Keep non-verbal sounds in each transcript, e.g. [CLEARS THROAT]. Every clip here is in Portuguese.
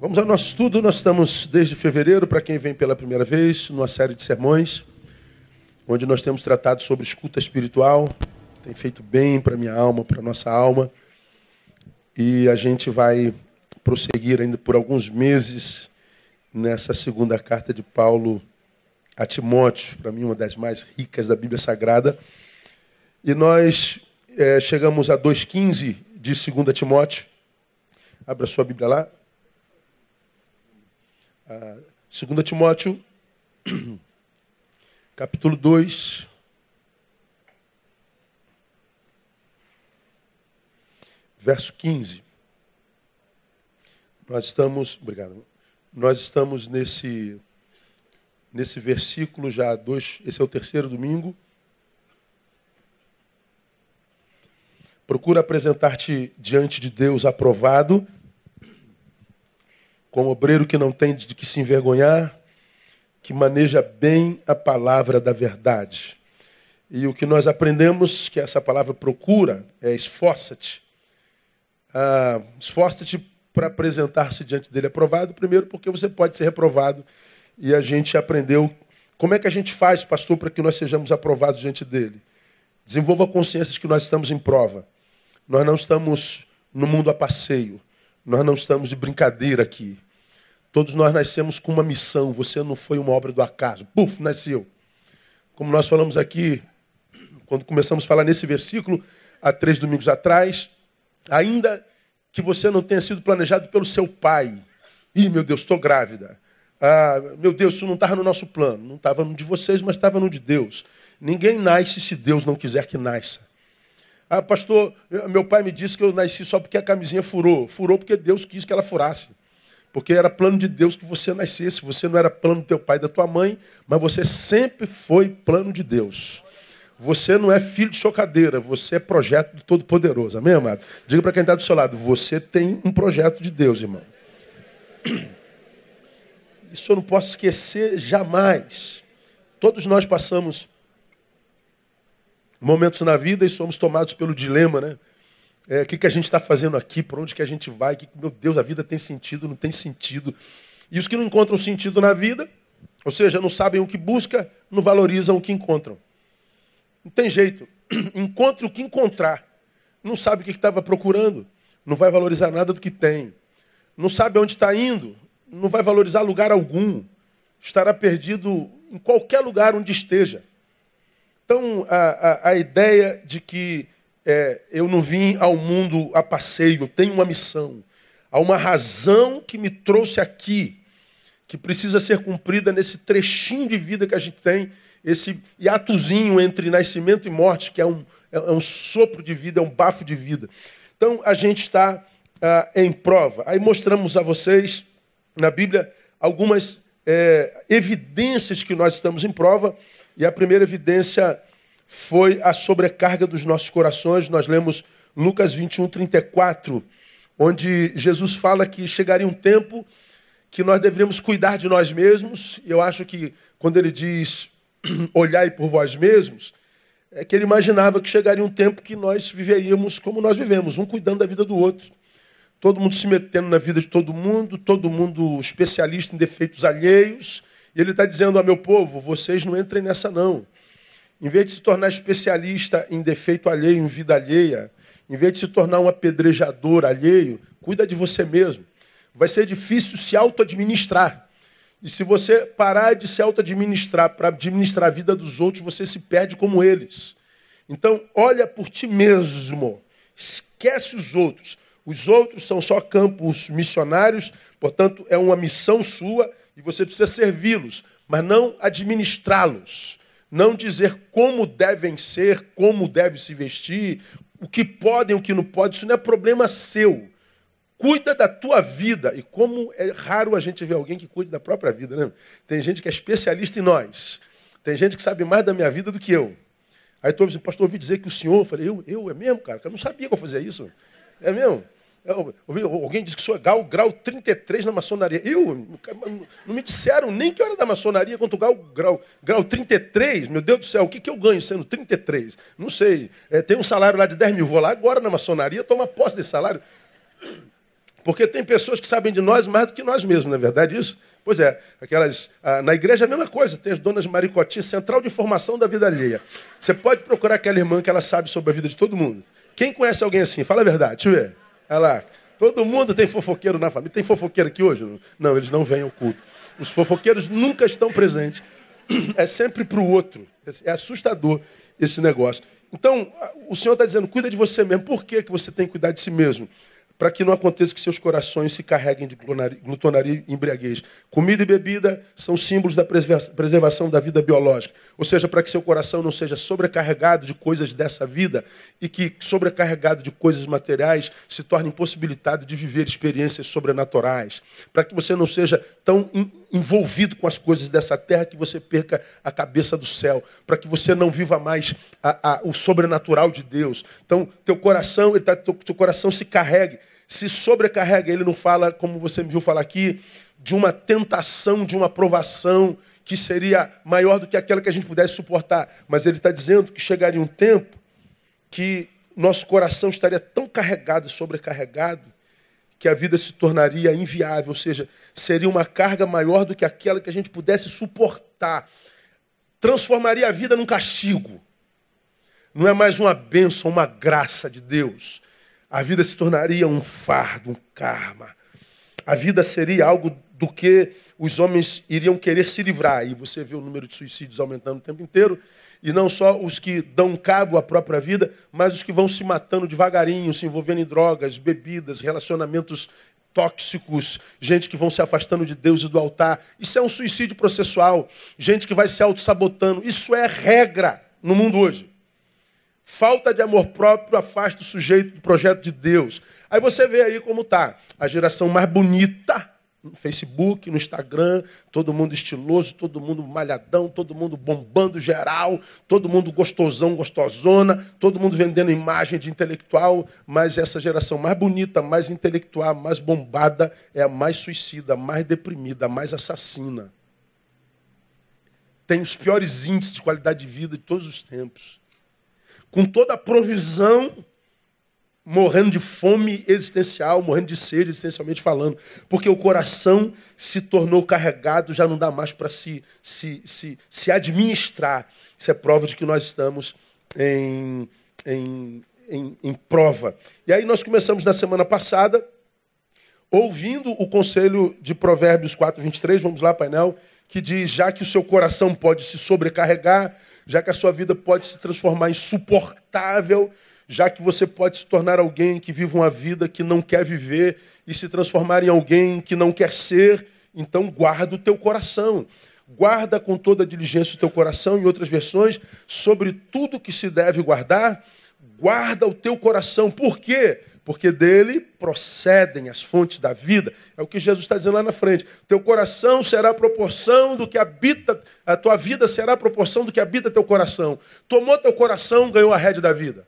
Vamos ao nosso estudo. Nós estamos desde fevereiro, para quem vem pela primeira vez, numa série de sermões, onde nós temos tratado sobre escuta espiritual. Tem feito bem para minha alma, para nossa alma. E a gente vai prosseguir ainda por alguns meses nessa segunda carta de Paulo a Timóteo, para mim uma das mais ricas da Bíblia Sagrada. E nós é, chegamos a 2,15 de 2 Timóteo. Abra sua Bíblia lá. 2 Timóteo, [CLEARS THROAT] capítulo 2. Verso 15. Nós estamos, obrigado. Nós estamos nesse nesse versículo já dois, esse é o terceiro domingo. Procura apresentar-te diante de Deus aprovado como obreiro que não tem de que se envergonhar, que maneja bem a palavra da verdade. E o que nós aprendemos que essa palavra procura é esforça-te. Ah, esforça-te para apresentar-se diante dele aprovado, primeiro porque você pode ser reprovado. E a gente aprendeu como é que a gente faz, pastor, para que nós sejamos aprovados diante dele. Desenvolva a consciência de que nós estamos em prova. Nós não estamos no mundo a passeio. Nós não estamos de brincadeira aqui. Todos nós nascemos com uma missão. Você não foi uma obra do acaso. Puf, nasceu. Como nós falamos aqui, quando começamos a falar nesse versículo, há três domingos atrás, ainda que você não tenha sido planejado pelo seu pai. Ih, meu Deus, estou grávida. Ah, meu Deus, isso não estava no nosso plano. Não estava no de vocês, mas estava no de Deus. Ninguém nasce se Deus não quiser que nasça. Ah, pastor, meu pai me disse que eu nasci só porque a camisinha furou. Furou porque Deus quis que ela furasse. Porque era plano de Deus que você nascesse. Você não era plano do teu pai e da tua mãe, mas você sempre foi plano de Deus. Você não é filho de chocadeira, você é projeto do Todo-Poderoso. Amém, amado? Diga para quem está do seu lado: você tem um projeto de Deus, irmão. [CLEARS THROAT] Isso eu não posso esquecer jamais. Todos nós passamos momentos na vida e somos tomados pelo dilema, né? É, o que, que a gente está fazendo aqui? Por onde que a gente vai? Que, meu Deus, a vida tem sentido, não tem sentido. E os que não encontram sentido na vida, ou seja, não sabem o que busca, não valorizam o que encontram. Não tem jeito. [CLEARS THROAT] Encontre o que encontrar. Não sabe o que estava procurando, não vai valorizar nada do que tem. Não sabe onde está indo, não vai valorizar lugar algum. Estará perdido em qualquer lugar onde esteja. Então, a, a, a ideia de que é, eu não vim ao mundo a passeio, eu tenho uma missão. Há uma razão que me trouxe aqui, que precisa ser cumprida nesse trechinho de vida que a gente tem, esse hiatozinho entre nascimento e morte, que é um, é um sopro de vida, é um bafo de vida. Então, a gente está ah, em prova. Aí mostramos a vocês, na Bíblia, algumas é, evidências que nós estamos em prova. E a primeira evidência foi a sobrecarga dos nossos corações. Nós lemos Lucas 21, 34, onde Jesus fala que chegaria um tempo que nós deveríamos cuidar de nós mesmos. Eu acho que quando ele diz [CLEARS THROAT] olhai por vós mesmos, é que ele imaginava que chegaria um tempo que nós viveríamos como nós vivemos, um cuidando da vida do outro. Todo mundo se metendo na vida de todo mundo, todo mundo especialista em defeitos alheios. E ele está dizendo ao meu povo: vocês não entrem nessa, não. Em vez de se tornar especialista em defeito alheio, em vida alheia, em vez de se tornar um apedrejador alheio, cuida de você mesmo. Vai ser difícil se auto-administrar. E se você parar de se auto-administrar para administrar a vida dos outros, você se perde como eles. Então, olha por ti mesmo. Esquece os outros. Os outros são só campos missionários, portanto, é uma missão sua e você precisa servi-los, mas não administrá-los. Não dizer como devem ser, como devem se vestir, o que podem, o que não podem, isso não é problema seu. Cuida da tua vida. E como é raro a gente ver alguém que cuide da própria vida, né? Tem gente que é especialista em nós. Tem gente que sabe mais da minha vida do que eu. Aí tu ouve, pastor, ouvi dizer que o senhor, eu falei, eu, eu, é mesmo, cara? Eu não sabia que eu fazia isso. É mesmo? Alguém disse que sou grau, grau 33 na maçonaria. Eu? Não me disseram nem que era da maçonaria quanto grau, grau, grau 33. Meu Deus do céu, o que, que eu ganho sendo 33? Não sei. É, tem um salário lá de 10 mil. Vou lá agora na maçonaria tomar posse desse salário. Porque tem pessoas que sabem de nós mais do que nós mesmos, não é verdade isso? Pois é, aquelas. Ah, na igreja é a mesma coisa, tem as donas maricotinhas, central de informação da vida alheia. Você pode procurar aquela irmã que ela sabe sobre a vida de todo mundo. Quem conhece alguém assim? Fala a verdade, deixa eu ver. Olha lá. Todo mundo tem fofoqueiro na família. Tem fofoqueiro aqui hoje? Não, eles não vêm ao culto. Os fofoqueiros nunca estão presentes. É sempre para o outro. É assustador esse negócio. Então, o Senhor está dizendo, cuida de você mesmo. Por que, que você tem que cuidar de si mesmo? Para que não aconteça que seus corações se carreguem de glutonaria e embriaguez. Comida e bebida são símbolos da preservação da vida biológica. Ou seja, para que seu coração não seja sobrecarregado de coisas dessa vida e que, sobrecarregado de coisas materiais, se torne impossibilitado de viver experiências sobrenaturais. Para que você não seja tão envolvido com as coisas dessa terra que você perca a cabeça do céu. Para que você não viva mais a, a, o sobrenatural de Deus. Então, teu coração, ele tá, teu, teu coração se carregue se sobrecarrega. Ele não fala, como você me viu falar aqui, de uma tentação, de uma provação que seria maior do que aquela que a gente pudesse suportar. Mas ele está dizendo que chegaria um tempo que nosso coração estaria tão carregado sobrecarregado que a vida se tornaria inviável, ou seja, seria uma carga maior do que aquela que a gente pudesse suportar. Transformaria a vida num castigo. Não é mais uma bênção, uma graça de Deus a vida se tornaria um fardo, um karma. A vida seria algo do que os homens iriam querer se livrar. E você vê o número de suicídios aumentando o tempo inteiro. E não só os que dão cabo à própria vida, mas os que vão se matando devagarinho, se envolvendo em drogas, bebidas, relacionamentos tóxicos, gente que vão se afastando de Deus e do altar. Isso é um suicídio processual. Gente que vai se auto-sabotando. Isso é regra no mundo hoje. Falta de amor próprio afasta o sujeito do projeto de Deus. Aí você vê aí como tá a geração mais bonita no Facebook, no Instagram, todo mundo estiloso, todo mundo malhadão, todo mundo bombando geral, todo mundo gostosão, gostosona, todo mundo vendendo imagem de intelectual, mas essa geração mais bonita, mais intelectual, mais bombada é a mais suicida, a mais deprimida, a mais assassina. Tem os piores índices de qualidade de vida de todos os tempos com toda a provisão, morrendo de fome existencial, morrendo de sede, existencialmente falando, porque o coração se tornou carregado, já não dá mais para se, se, se, se administrar. Isso é prova de que nós estamos em, em, em, em prova. E aí nós começamos na semana passada, ouvindo o conselho de Provérbios 4, 23, vamos lá, painel, que diz: já que o seu coração pode se sobrecarregar, já que a sua vida pode se transformar insuportável, já que você pode se tornar alguém que vive uma vida que não quer viver e se transformar em alguém que não quer ser, então guarda o teu coração. Guarda com toda diligência o teu coração, em outras versões, sobre tudo que se deve guardar, guarda o teu coração. Por quê? porque dele procedem as fontes da vida. É o que Jesus está dizendo lá na frente. Teu coração será a proporção do que habita, a tua vida será a proporção do que habita teu coração. Tomou teu coração, ganhou a rédea da vida.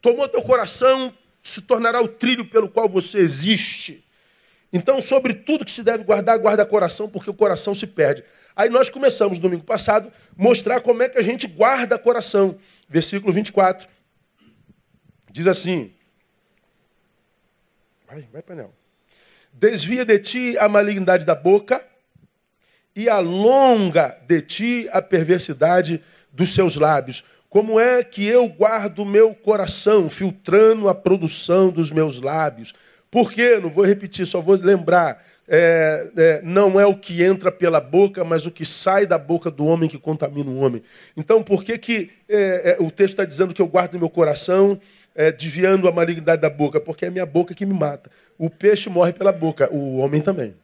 Tomou teu coração, se tornará o trilho pelo qual você existe. Então, sobre tudo que se deve guardar, guarda coração, porque o coração se perde. Aí nós começamos, domingo passado, mostrar como é que a gente guarda coração. Versículo 24. Diz assim: Vai, vai, painel. Desvia de ti a malignidade da boca e alonga de ti a perversidade dos seus lábios. Como é que eu guardo meu coração, filtrando a produção dos meus lábios? Por quê? Não vou repetir, só vou lembrar. É, é, não é o que entra pela boca, mas o que sai da boca do homem que contamina o homem. Então, por que, que é, é o texto está dizendo que eu guardo meu coração é, desviando a malignidade da boca, porque é a minha boca que me mata. O peixe morre pela boca, o homem também.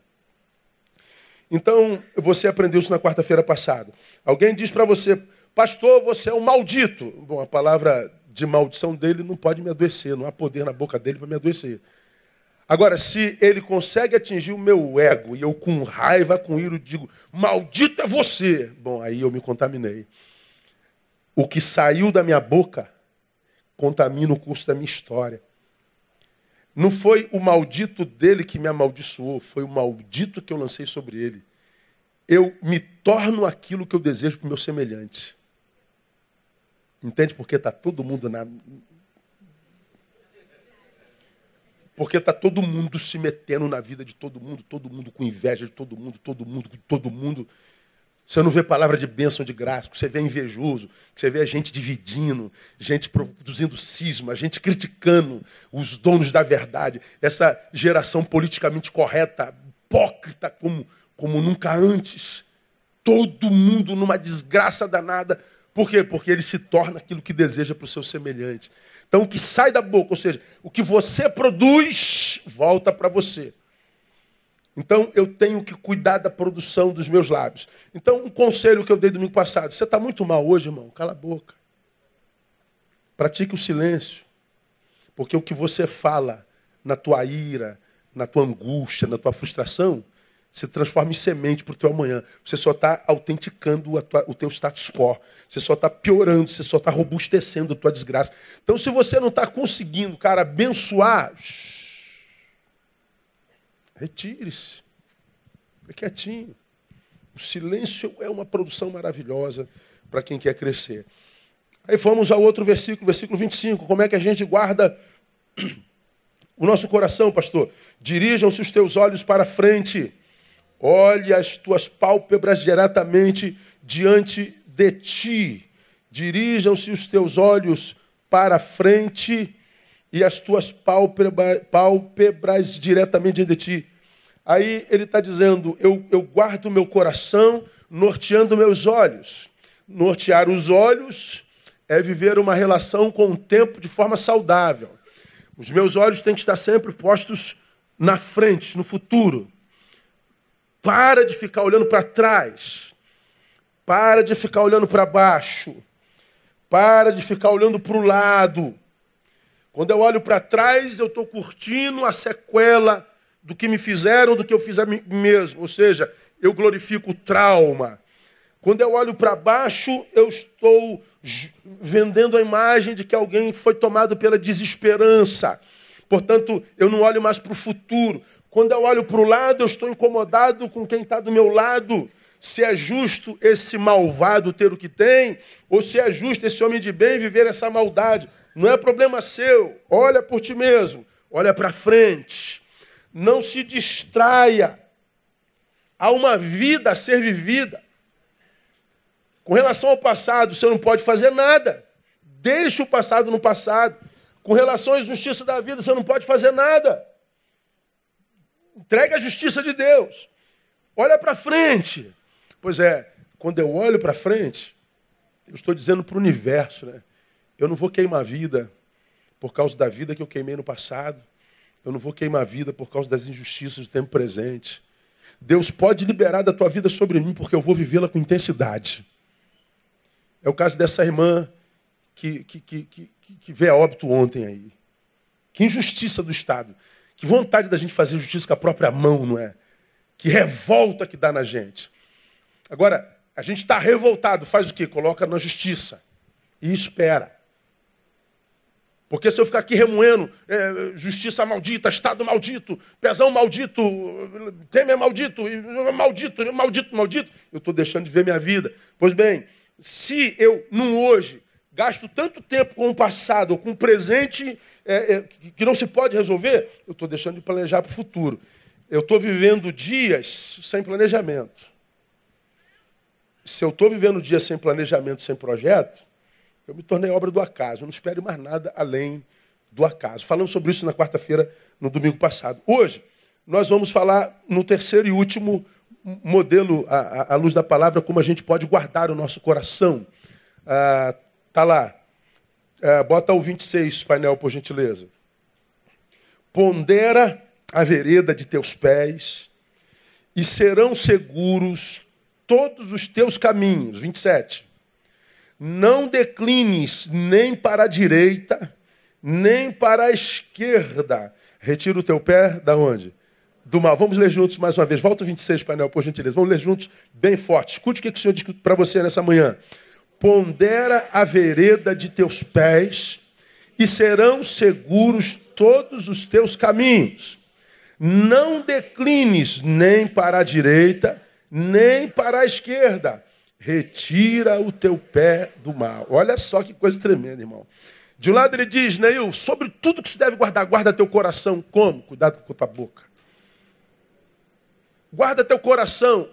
Então, você aprendeu isso na quarta-feira passada. Alguém diz para você, pastor, você é um maldito. Bom, a palavra de maldição dele não pode me adoecer, não há poder na boca dele para me adoecer. Agora, se ele consegue atingir o meu ego e eu com raiva, com ira, digo, maldito é você, bom, aí eu me contaminei. O que saiu da minha boca contamina o curso da minha história. Não foi o maldito dele que me amaldiçoou, foi o maldito que eu lancei sobre ele. Eu me torno aquilo que eu desejo para o meu semelhante. Entende? Porque está todo mundo na. Porque está todo mundo se metendo na vida de todo mundo, todo mundo com inveja de todo mundo, todo mundo com todo mundo. Você não vê palavra de bênção, de graça, você vê invejoso, você vê a gente dividindo, gente produzindo cisma, gente criticando os donos da verdade. Essa geração politicamente correta, hipócrita como, como nunca antes. Todo mundo numa desgraça danada. Por quê? Porque ele se torna aquilo que deseja para o seu semelhante. Então, o que sai da boca, ou seja, o que você produz, volta para você. Então, eu tenho que cuidar da produção dos meus lábios. Então, um conselho que eu dei domingo passado: você está muito mal hoje, irmão? Cala a boca. Pratique o silêncio. Porque o que você fala na tua ira, na tua angústia, na tua frustração, se transforma em semente para o teu amanhã. Você só está autenticando tua, o teu status quo. Você só está piorando, você só está robustecendo a tua desgraça. Então, se você não está conseguindo, cara, abençoar, retire-se. Fique quietinho. O silêncio é uma produção maravilhosa para quem quer crescer. Aí fomos ao outro versículo, versículo 25. Como é que a gente guarda [CLEARS THROAT] o nosso coração, pastor? Dirijam-se os teus olhos para frente Olhe as tuas pálpebras diretamente diante de ti. Dirijam-se os teus olhos para frente e as tuas pálpebras, pálpebras diretamente diante de ti. Aí ele está dizendo: eu, eu guardo meu coração norteando meus olhos. Nortear os olhos é viver uma relação com o tempo de forma saudável. Os meus olhos têm que estar sempre postos na frente, no futuro. Para de ficar olhando para trás. Para de ficar olhando para baixo. Para de ficar olhando para o lado. Quando eu olho para trás, eu estou curtindo a sequela do que me fizeram, do que eu fiz a mim mesmo. Ou seja, eu glorifico o trauma. Quando eu olho para baixo, eu estou vendendo a imagem de que alguém foi tomado pela desesperança. Portanto, eu não olho mais para o futuro. Quando eu olho para o lado, eu estou incomodado com quem está do meu lado. Se é justo esse malvado ter o que tem, ou se é justo esse homem de bem viver essa maldade. Não é problema seu. Olha por ti mesmo. Olha para frente. Não se distraia. Há uma vida a ser vivida. Com relação ao passado, você não pode fazer nada. Deixa o passado no passado. Com relação à justiça da vida, você não pode fazer nada. Entregue a justiça de Deus. Olha para frente. Pois é, quando eu olho para frente, eu estou dizendo para o universo, né? Eu não vou queimar a vida por causa da vida que eu queimei no passado. Eu não vou queimar a vida por causa das injustiças do tempo presente. Deus pode liberar da tua vida sobre mim, porque eu vou vivê-la com intensidade. É o caso dessa irmã que, que, que, que, que veio a óbito ontem aí. Que injustiça do Estado. Que vontade da gente fazer justiça com a própria mão, não é? Que revolta que dá na gente. Agora, a gente está revoltado, faz o quê? Coloca na justiça e espera. Porque se eu ficar aqui remoendo, é, justiça maldita, Estado maldito, pezão maldito, Temer maldito, maldito, maldito, maldito, eu estou deixando de ver minha vida. Pois bem, se eu, num hoje, gasto tanto tempo com o passado ou com o presente é, é, que não se pode resolver, eu estou deixando de planejar para o futuro. Eu estou vivendo dias sem planejamento. Se eu estou vivendo dias sem planejamento, sem projeto, eu me tornei obra do acaso. Eu não espero mais nada além do acaso. Falamos sobre isso na quarta-feira, no domingo passado. Hoje, nós vamos falar no terceiro e último modelo, à, à luz da palavra, como a gente pode guardar o nosso coração. Ah, tá lá. É, bota o 26, painel, por gentileza. Pondera a vereda de teus pés, e serão seguros todos os teus caminhos. 27. Não declines nem para a direita, nem para a esquerda. Retira o teu pé da onde? Do mal. Vamos ler juntos mais uma vez. Volta o 26, painel, por gentileza. Vamos ler juntos bem forte. Escute o que o Senhor diz para você nessa manhã pondera a vereda de teus pés, e serão seguros todos os teus caminhos. Não declines nem para a direita, nem para a esquerda. Retira o teu pé do mal. Olha só que coisa tremenda, irmão. De um lado ele diz, Neil, sobre tudo que se deve guardar, guarda teu coração. Como? Cuidado com a tua boca. Guarda teu coração.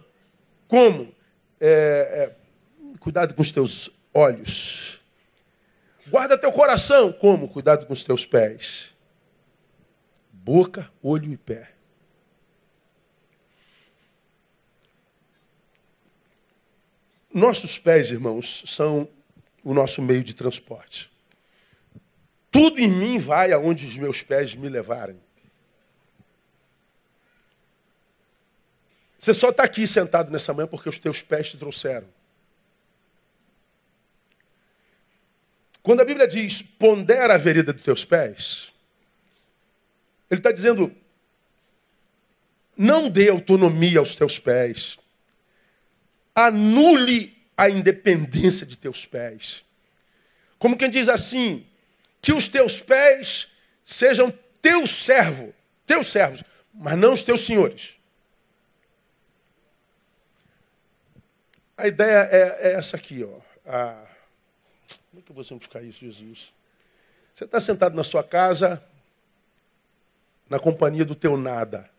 Como? É, é, cuidado com os teus olhos. Guarda teu coração. Como? Cuidado com os teus pés. Boca, olho e pé. Nossos pés, irmãos, são o nosso meio de transporte. Tudo em mim vai aonde os meus pés me levarem. Você só está aqui sentado nessa manhã porque os teus pés te trouxeram. Quando a Bíblia diz pondera a vereda dos teus pés, ele está dizendo: não dê autonomia aos teus pés, anule a independência de teus pés. Como quem diz assim, que os teus pés sejam teu servo, teus servos, mas não os teus senhores. A ideia é, é essa aqui, ó. Ah, como é que eu vou simplificar isso, Jesus? Você está sentado na sua casa, na companhia do teu nada.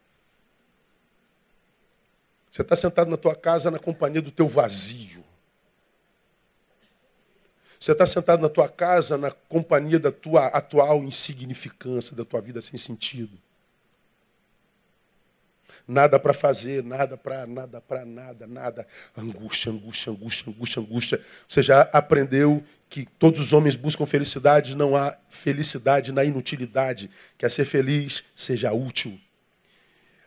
Você está sentado na tua casa na companhia do teu vazio. Você está sentado na tua casa na companhia da tua atual insignificância, da tua vida sem sentido. Nada para fazer, nada para nada para nada, nada. Angústia, angústia, angústia, angústia, angústia. Você já aprendeu que todos os homens buscam felicidade, não há felicidade na inutilidade. Quer ser feliz, seja útil.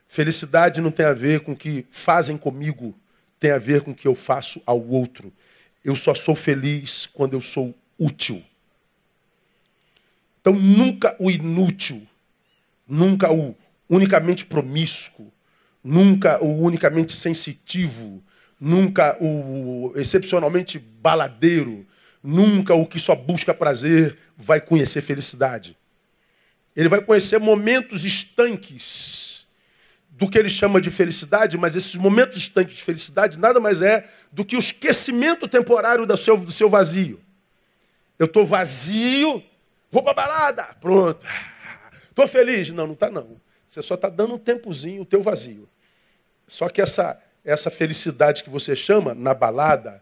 Felicidade não tem a ver com o que fazem comigo, tem a ver com o que eu faço ao outro. Eu só sou feliz quando eu sou útil. Então, nunca o inútil, nunca o unicamente promíscuo, nunca o unicamente sensitivo, nunca o excepcionalmente baladeiro, nunca o que só busca prazer vai conhecer felicidade. Ele vai conhecer momentos estanques do que ele chama de felicidade, mas esses momentos estanques de felicidade nada mais é do que o esquecimento temporário do seu, do seu vazio. Eu estou vazio, vou para balada, pronto. Estou feliz. Não, não está não. Você só está dando um tempozinho o teu vazio. Só que essa, essa felicidade que você chama na balada,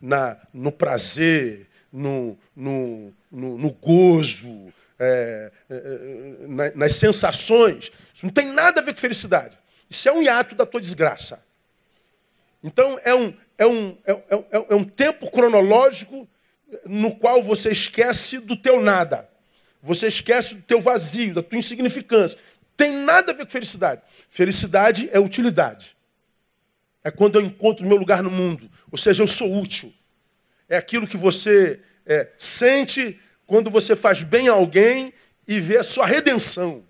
na, no prazer, no, no, no, no gozo, é, é, é nas sensações, isso não tem nada a ver com felicidade. Isso é um hiato da tua desgraça. Então, é um, é um, é, é, é um tempo cronológico no qual você esquece do teu nada. Você esquece do teu vazio, da tua insignificância. Tem nada a ver com felicidade. Felicidade é utilidade. É quando eu encontro o meu lugar no mundo. Ou seja, eu sou útil. É aquilo que você é, sente quando você faz bem a alguém e vê a sua redenção.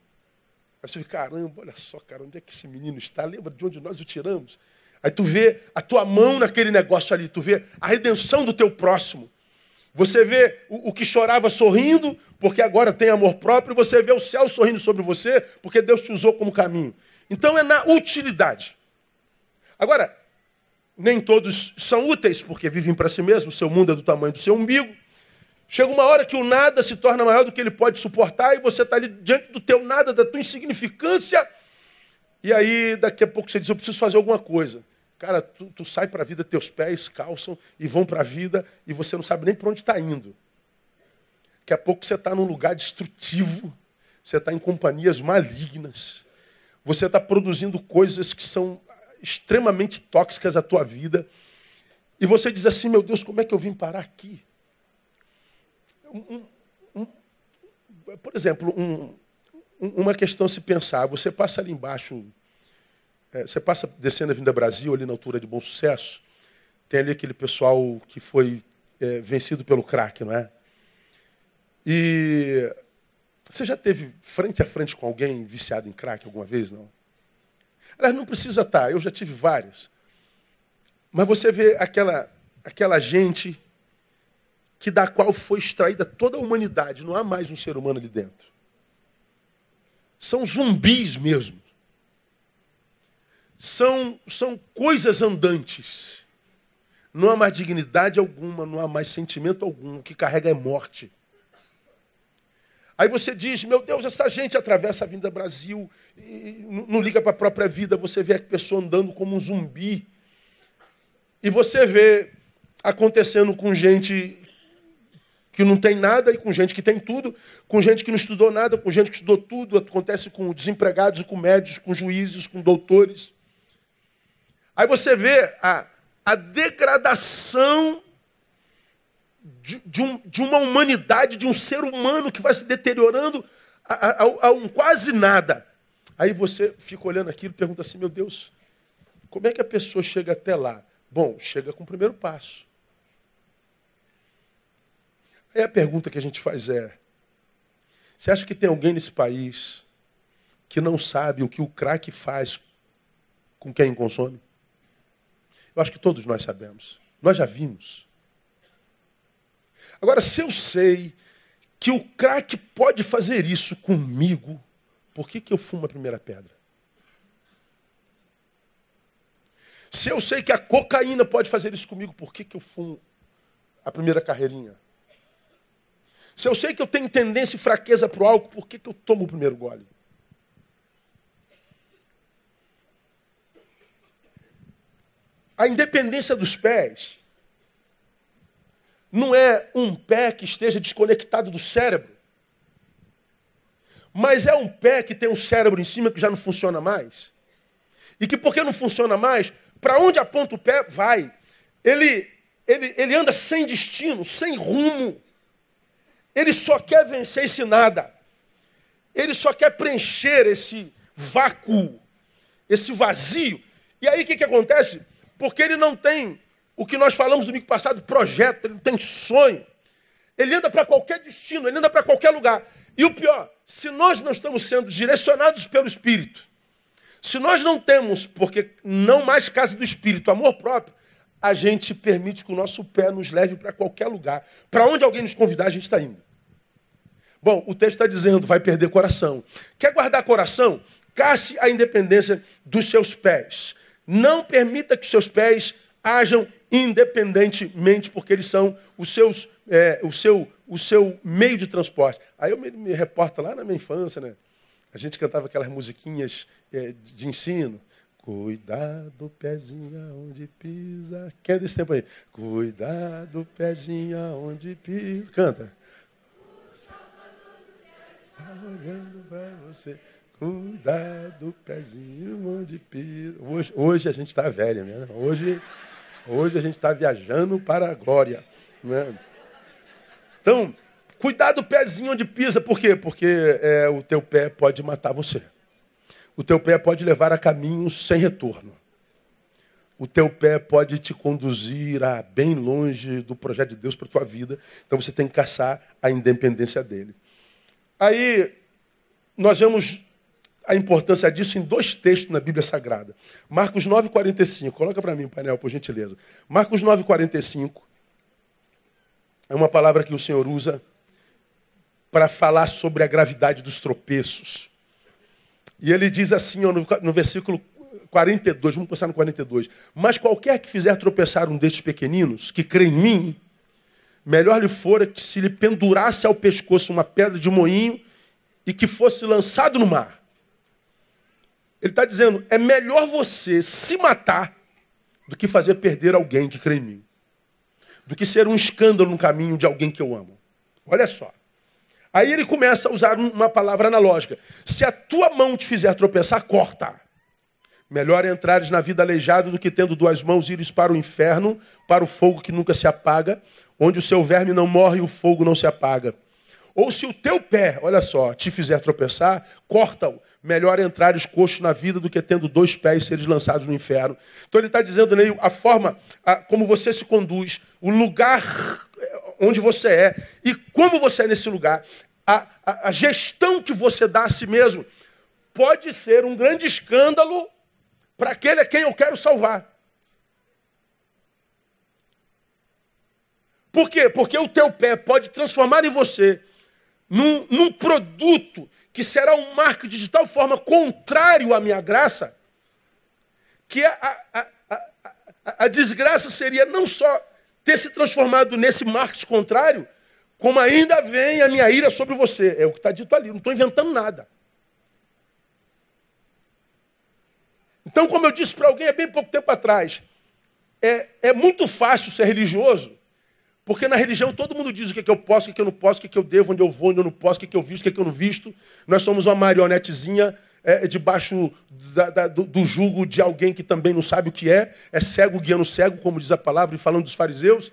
Aí você fica, caramba, olha só, cara, onde é que esse menino está? Lembra de onde nós o tiramos? Aí tu vê a tua mão naquele negócio ali, tu vê a redenção do teu próximo. Você vê o, o que chorava sorrindo, porque agora tem amor próprio, você vê o céu sorrindo sobre você, porque Deus te usou como caminho. Então é na utilidade. Agora, nem todos são úteis, porque vivem para si mesmos, seu mundo é do tamanho do seu umbigo. Chega uma hora que o nada se torna maior do que ele pode suportar e você está ali diante do teu nada, da tua insignificância. E aí, daqui a pouco você diz, eu preciso fazer alguma coisa. Cara, tu, tu sai para a vida, teus pés calçam e vão para a vida e você não sabe nem para onde está indo. Daqui a pouco você está num lugar destrutivo, você está em companhias malignas, você está produzindo coisas que são extremamente tóxicas à tua vida. E você diz assim, meu Deus, como é que eu vim parar aqui? um, um, por exemplo, uma questão se pensar. Você passa ali embaixo, é, você passa descendo a Vinda Brasil, ali na altura de Bom Sucesso, tem ali aquele pessoal que foi é, vencido pelo crack, não é? E você já teve frente a frente com alguém viciado em crack alguma vez, não? Aliás, não precisa estar, eu já tive várias. Mas você vê aquela, aquela gente que da qual foi extraída toda a humanidade. Não há mais um ser humano ali dentro. São zumbis mesmo. São, são coisas andantes. Não há mais dignidade alguma, não há mais sentimento algum. O que carrega é morte. Aí você diz, meu Deus, essa gente atravessa a Vinda Brasil, não liga para a própria vida, você vê a pessoa andando como um zumbi. E você vê acontecendo com gente que não tem nada e com gente que tem tudo, com gente que não estudou nada, com gente que estudou tudo, acontece com desempregados, com médicos, com juízes, com doutores. Aí você vê a, a degradação de, de, um, de, uma humanidade, de um ser humano que vai se deteriorando a, a, a, um quase nada. Aí você fica olhando aquilo e pergunta assim: meu Deus, como é que a pessoa chega até lá? Bom, chega com o primeiro passo. Aí a pergunta que a gente faz é: você acha que tem alguém nesse país que não sabe o que o crack faz com quem consome? Eu acho que todos nós sabemos. Nós já vimos. Agora, se eu sei que o crack pode fazer isso comigo, por que, que eu fumo a primeira pedra? Se eu sei que a cocaína pode fazer isso comigo, por que, que eu fumo a primeira carreirinha? Se eu sei que eu tenho tendência e fraqueza para o álcool, por que, que eu tomo o primeiro gole? A independência dos pés não é um pé que esteja desconectado do cérebro, mas é um pé que tem um cérebro em cima que já não funciona mais. E que porque não funciona mais, para onde aponta o pé, vai. Ele, ele, ele anda sem destino, sem rumo. Ele só quer vencer esse nada. Ele só quer preencher esse vácuo, esse vazio. E aí o que, que acontece? Porque ele não tem o que nós falamos domingo passado, projeto, ele não tem sonho. Ele anda para qualquer destino, ele anda para qualquer lugar. E o pior, se nós não estamos sendo direcionados pelo Espírito, se nós não temos, porque não mais casa do Espírito, amor próprio, a gente permite que o nosso pé nos leve para qualquer lugar. Para onde alguém nos convidar, a gente está indo. Bom, o texto está dizendo, vai perder coração. Quer guardar coração? Casse a independência dos seus pés. Não permita que seus pés hajam independentemente, porque eles são os seus, é, o, seu, o seu meio de transporte. Aí eu me, me reporto lá na minha infância, né? A gente cantava aquelas musiquinhas é, de ensino. Cuidado, pezinho aonde pisa. Quem é desse tempo aí? Cuidado, pezinho aonde pisa. Canta olhando para você. Cuidado, pezinho de piso. Hoje, hoje a gente está velha, né? Hoje, hoje a gente está viajando para a glória. Né? Então, cuidado, pezinho onde pisa. Por quê? Porque é, o teu pé pode matar você. O teu pé pode levar a caminhos sem retorno. O teu pé pode te conduzir a bem longe do projeto de Deus para tua vida. Então você tem que caçar a independência dele. Aí nós vemos a importância disso em dois textos na Bíblia Sagrada. Marcos 9,45. Coloca para mim o painel, por gentileza. Marcos 9,45 é uma palavra que o Senhor usa para falar sobre a gravidade dos tropeços. E ele diz assim no, no versículo 42, vamos passar no 42. Mas qualquer que fizer tropeçar um destes pequeninos, que crê em mim, melhor lhe fora que se lhe pendurasse ao pescoço uma pedra de moinho e que fosse lançado no mar. Ele está dizendo: é melhor você se matar do que fazer perder alguém que crê em mim, do que ser um escândalo no caminho de alguém que eu amo. Olha só. Aí ele começa a usar uma palavra analógica: se a tua mão te fizer tropeçar, corta. Melhor entrares na vida aleijado do que tendo duas mãos ires para o inferno, para o fogo que nunca se apaga, onde o seu verme não morre e o fogo não se apaga. Ou se o teu pé, olha só, te fizer tropeçar, corta-o. Melhor entrares coxo na vida do que tendo dois pés seres lançados no inferno. Então ele está dizendo aí a forma a, como você se conduz, o lugar eh, onde você é e como você é nesse lugar. A, a, a gestão que você dá a si mesmo pode ser um grande escândalo para aquele a quem eu quero salvar. Por quê? Porque o teu pé pode transformar em você num, num produto que será um marketing de tal forma contrário à minha graça, que a, a, a, a desgraça seria não só ter se transformado nesse marketing contrário, como ainda vem a minha ira sobre você. É o que está dito ali, não estou inventando nada. Então, como eu disse para alguém há bem pouco tempo atrás, é, é muito fácil ser religioso, porque na religião todo mundo diz o que, é que eu posso, o que, é que eu não posso, o que, é que eu devo, onde eu vou, onde eu não posso, o que, é que eu visto, o que, é que eu não visto. Nós somos uma marionetezinha é, debaixo da, da, do, do jugo de alguém que também não sabe o que é, é cego guiando cego, como diz a palavra, e falando dos fariseus.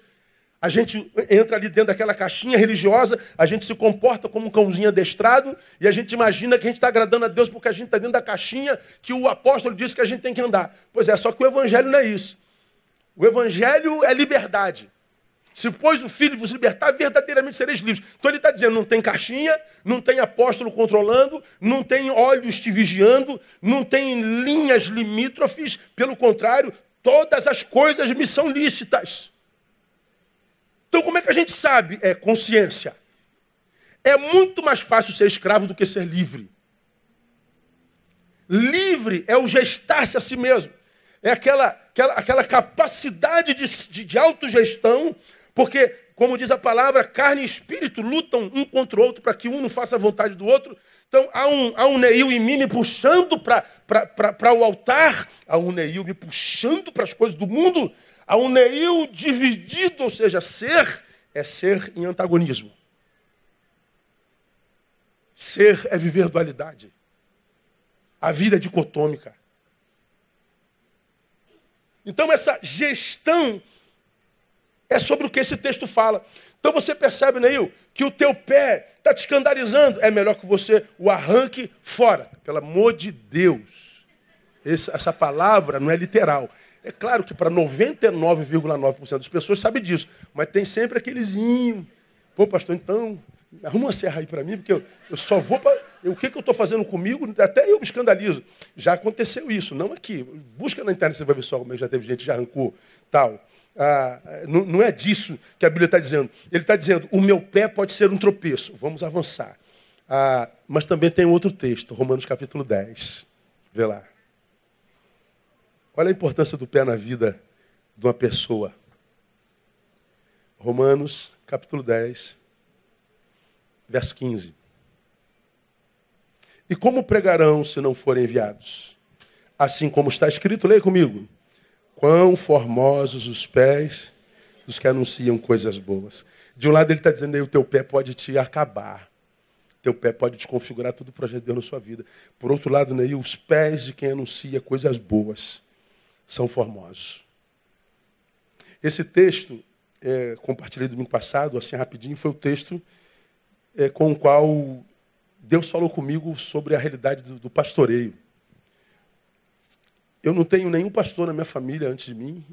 A gente entra ali dentro daquela caixinha religiosa, a gente se comporta como um cãozinho adestrado e a gente imagina que a gente está agradando a Deus porque a gente está dentro da caixinha que o apóstolo disse que a gente tem que andar. Pois é, só que o evangelho não é isso. O evangelho é liberdade. Se pois o Filho vos libertar, verdadeiramente sereis livres. Então ele está dizendo: não tem caixinha, não tem apóstolo controlando, não tem olhos te vigiando, não tem linhas limítrofes. Pelo contrário, todas as coisas me são lícitas. Então, como é que a gente sabe? É consciência. É muito mais fácil ser escravo do que ser livre. Livre é o gestar-se a si mesmo. É aquela, aquela, aquela capacidade de, de, de autogestão porque, como diz a palavra, carne e espírito lutam um contra o outro para que um não faça a vontade do outro. Então, há um, há um Neil em mim me puxando para o altar, há um Neil me puxando para as coisas do mundo, há um Neil dividido, ou seja, ser é ser em antagonismo. Ser é viver dualidade. A vida é dicotômica. Então, essa gestão é sobre o que esse texto fala. Então você percebe, Neil, que o teu pé está te escandalizando. É melhor que você o arranque fora. Pelo amor de Deus. essa palavra não é literal. É claro que para 99,9% das pessoas sabe disso. Mas tem sempre aquelezinho. Pô, pastor, então, arruma uma serra aí para mim, porque eu, eu só vou para. O que, que eu estou fazendo comigo? Até eu me escandalizo. Já aconteceu isso, não aqui. Busca na internet, você vai ver só como é já teve gente já arrancou tal. Ah, não, não, é disso que a Bíblia está dizendo. Ele está dizendo: o meu pé pode ser um tropeço. Vamos avançar. Ah, mas também tem outro texto, Romanos capítulo 10. Vê lá. Olha a importância do pé na vida de uma pessoa. Romanos capítulo 10, verso 15. E como pregarão se não forem enviados? Assim como está escrito, leia comigo. Quão formosos os pés dos que anunciam coisas boas. De um lado ele está dizendo aí, o teu pé pode te acabar. Teu pé pode desconfigurar todo o projeto de Deus na sua vida. Por outro lado, Ney, os pés de quem anuncia coisas boas são formosos. Esse texto, é, compartilhei domingo passado, assim rapidinho, foi o texto é, com o qual Deus falou comigo sobre a realidade do, do pastoreio. Eu não tenho nenhum pastor na minha família antes de mim,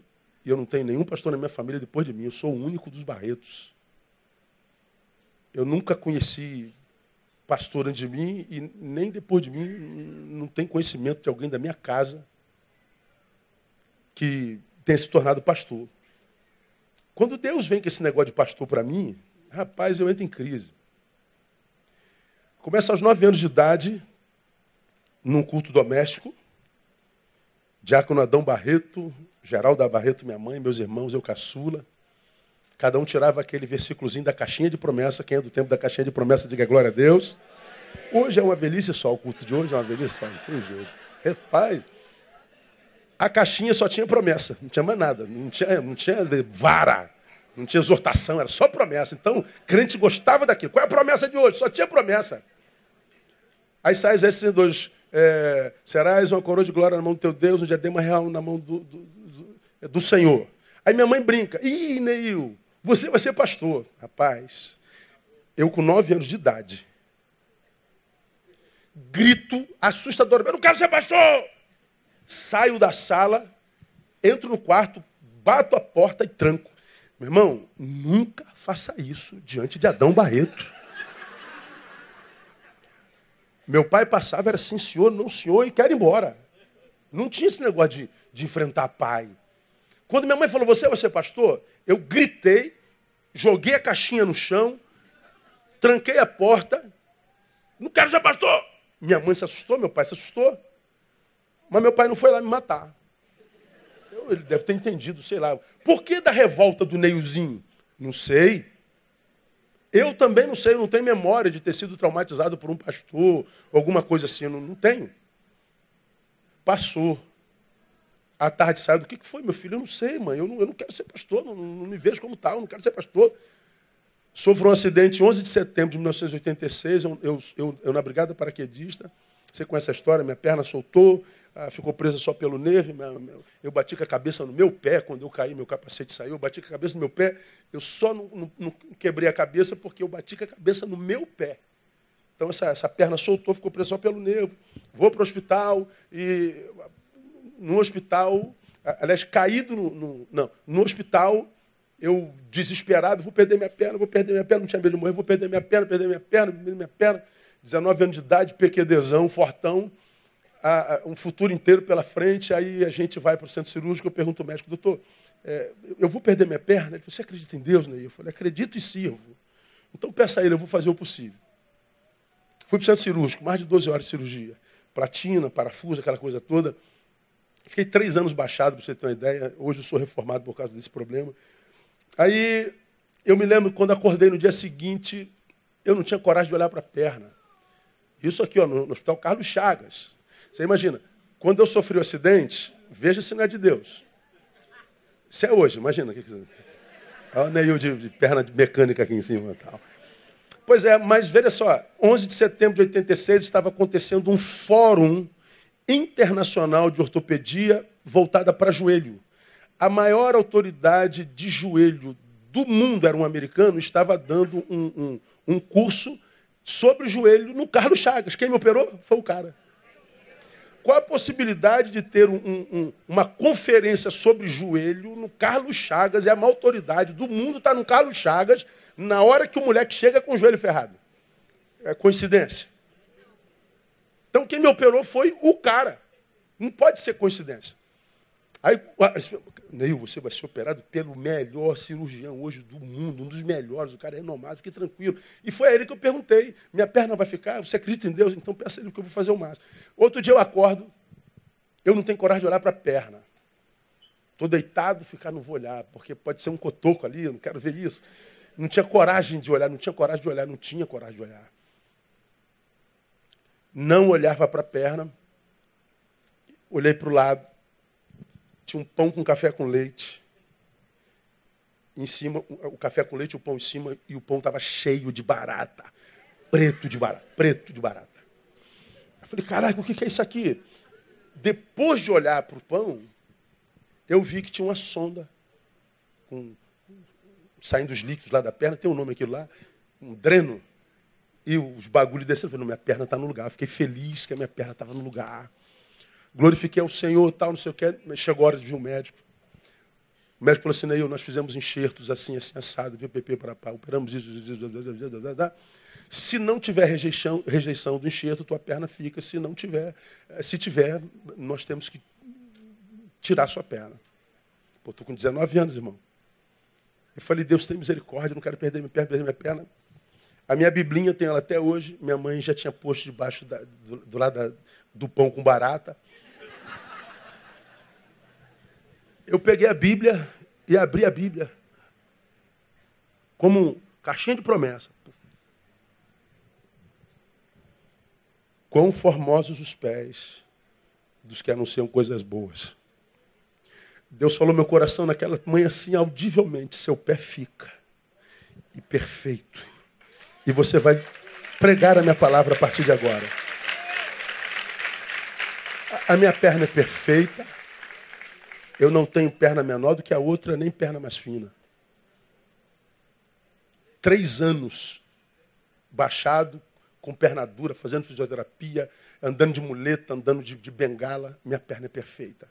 e eu não tenho nenhum pastor na minha família depois de mim. Eu sou o único dos Barretos. Eu nunca conheci pastor antes de mim e nem depois de mim não tenho conhecimento de alguém da minha casa que tenha se tornado pastor. Quando Deus vem com esse negócio de pastor para mim, rapaz, eu entro em crise. Começa aos nove anos de idade, num culto doméstico, Diácono Adão Barreto, Geralda Barreto, minha mãe, meus irmãos, eu caçula. Cada um tirava aquele versículozinho da caixinha de promessa. Quem é do tempo da caixinha de promessa, diga glória a Deus. Hoje é uma velhice só, o culto de hoje é uma velhice só, não tem jeito. Rapaz, a caixinha só tinha promessa, não tinha mais nada. Não tinha, não tinha vara, não tinha exortação, era só promessa. Então, crente gostava daquilo. Qual é a promessa de hoje? Só tinha promessa. Aí sai esses dois é, serás uma coroa de glória na mão do teu Deus, um diadema real na mão do, do, do, do Senhor. Aí minha mãe brinca, ih, Neil, você vai ser pastor. Rapaz, eu com nove anos de idade, grito assustador, eu não quero ser pastor! Saio da sala, entro no quarto, bato a porta e tranco. Meu irmão, nunca faça isso diante de Adão Barreto. Meu pai passava, era sim, senhor, não, senhor, e quero ir embora. Não tinha esse negócio de, de enfrentar pai. Quando minha mãe falou, você vai ser pastor? Eu gritei, joguei a caixinha no chão, tranquei a porta. Não quero ser pastor. Minha mãe se assustou, meu pai se assustou. Mas meu pai não foi lá me matar. Eu, ele deve ter entendido, sei lá. Por que da revolta do Neilzinho? Não sei. Eu também não sei, eu não tenho memória de ter sido traumatizado por um pastor, alguma coisa assim, não, não tenho. Passou. À tarde saiu, do que, que foi, meu filho? Eu não sei, mãe, eu não, eu não quero ser pastor, não, não me vejo como tal, não quero ser pastor. Sofro um acidente em 11 de setembro de 1986, eu, eu, eu, eu na Brigada Paraquedista. Você conhece a história, minha perna soltou, ah, ficou presa só pelo nervo. Eu bati com a cabeça no meu pé, quando eu caí, meu capacete saiu, eu bati com a cabeça no meu pé. Eu só não, não, não quebrei a cabeça porque eu bati com a cabeça no meu pé. Então essa, essa perna soltou, ficou presa só pelo nervo. Vou para o hospital e no hospital, aliás, caído no, no, não, no hospital, eu desesperado, vou perder minha perna, vou perder minha perna, não tinha medo de morrer, vou perder minha perna, perder minha perna, perder minha perna. 19 anos de idade, pequedezão, fortão um futuro inteiro pela frente, aí a gente vai para o centro cirúrgico, eu pergunto ao médico, doutor, é, eu vou perder minha perna? Ele falou, você acredita em Deus? Né? Eu falei, acredito e sirvo. Então peça a ele, eu vou fazer o possível. Fui para o centro cirúrgico, mais de 12 horas de cirurgia. Platina, parafuso, aquela coisa toda. Fiquei três anos baixado, para você ter uma ideia. Hoje eu sou reformado por causa desse problema. Aí eu me lembro quando acordei no dia seguinte, eu não tinha coragem de olhar para a perna. Isso aqui, ó, no, no Hospital Carlos Chagas. Você imagina, quando eu sofri o um acidente, veja se não é de Deus. Se é hoje, imagina. Olha o Neil de, de perna mecânica aqui em cima. Tal. Pois é, mas veja só, 11 de setembro de 86 estava acontecendo um fórum internacional de ortopedia voltada para joelho. A maior autoridade de joelho do mundo, era um americano, estava dando um, um, um curso sobre joelho no Carlos Chagas. Quem me operou foi o cara. Qual a possibilidade de ter um, um, uma conferência sobre joelho no Carlos Chagas? É uma autoridade do mundo está no Carlos Chagas na hora que o moleque chega com o joelho ferrado. É coincidência? Então quem me operou foi o cara. Não pode ser coincidência. Aí, Neil, você vai ser operado pelo melhor cirurgião hoje do mundo, um dos melhores, o cara é renomado, fique tranquilo. E foi a ele que eu perguntei: minha perna vai ficar? Você acredita em Deus? Então peça a ele que eu vou fazer o máximo. Outro dia eu acordo, eu não tenho coragem de olhar para a perna. Estou deitado, ficar, não vou olhar, porque pode ser um cotoco ali, eu não quero ver isso. Não tinha coragem de olhar, não tinha coragem de olhar, não tinha coragem de olhar. Não olhava para a perna, olhei para o lado, tinha um pão com café com leite. Em cima, o café com leite, o pão em cima, e o pão estava cheio de barata. Preto de barata, preto de barata. Eu falei, caraca, o que é isso aqui? Depois de olhar para o pão, eu vi que tinha uma sonda com, saindo os líquidos lá da perna, tem um nome aquilo lá, um dreno. E os bagulhos descendo. Eu falei, minha perna está no lugar. Eu fiquei feliz que a minha perna estava no lugar glorifiquei ao Senhor, tal, não sei o que. Chegou a hora de vir um médico. O médico falou assim, nós fizemos enxertos assim, assim, assado, de PP para pá, operamos isso, isso, isso, isso, Se não tiver rejeição, rejeição do enxerto, tua perna fica. Se não tiver, eh, se tiver, nós temos que tirar sua perna. Pô, estou com 19 anos, irmão. Eu falei, Deus tem misericórdia, não quero perder minha perna, perder minha perna. A minha biblinha tem ela até hoje. Minha mãe já tinha posto debaixo da, do, do lado da, do pão com barata. Eu peguei a Bíblia e abri a Bíblia como caixinha de promessa. Quão formosos os pés dos que anunciam coisas boas. Deus falou meu coração naquela manhã assim, audivelmente: seu pé fica e perfeito. E você vai pregar a minha palavra a partir de agora. A minha perna é perfeita. Eu não tenho perna menor do que a outra, nem perna mais fina. Três anos baixado, com perna dura, fazendo fisioterapia, andando de muleta, andando de, de bengala, minha perna é perfeita.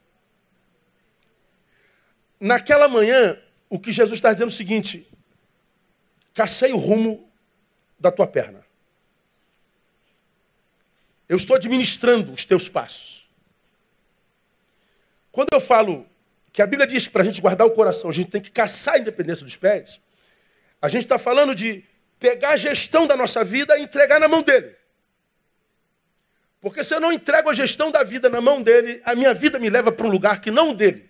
Naquela manhã, o que Jesus está dizendo é o seguinte: cacei o rumo da tua perna. Eu estou administrando os teus passos. Quando eu falo que a Bíblia diz que para a gente guardar o coração, a gente tem que caçar a independência dos pés, a gente está falando de pegar a gestão da nossa vida e entregar na mão dele. Porque se eu não entrego a gestão da vida na mão dele, a minha vida me leva para um lugar que não dele.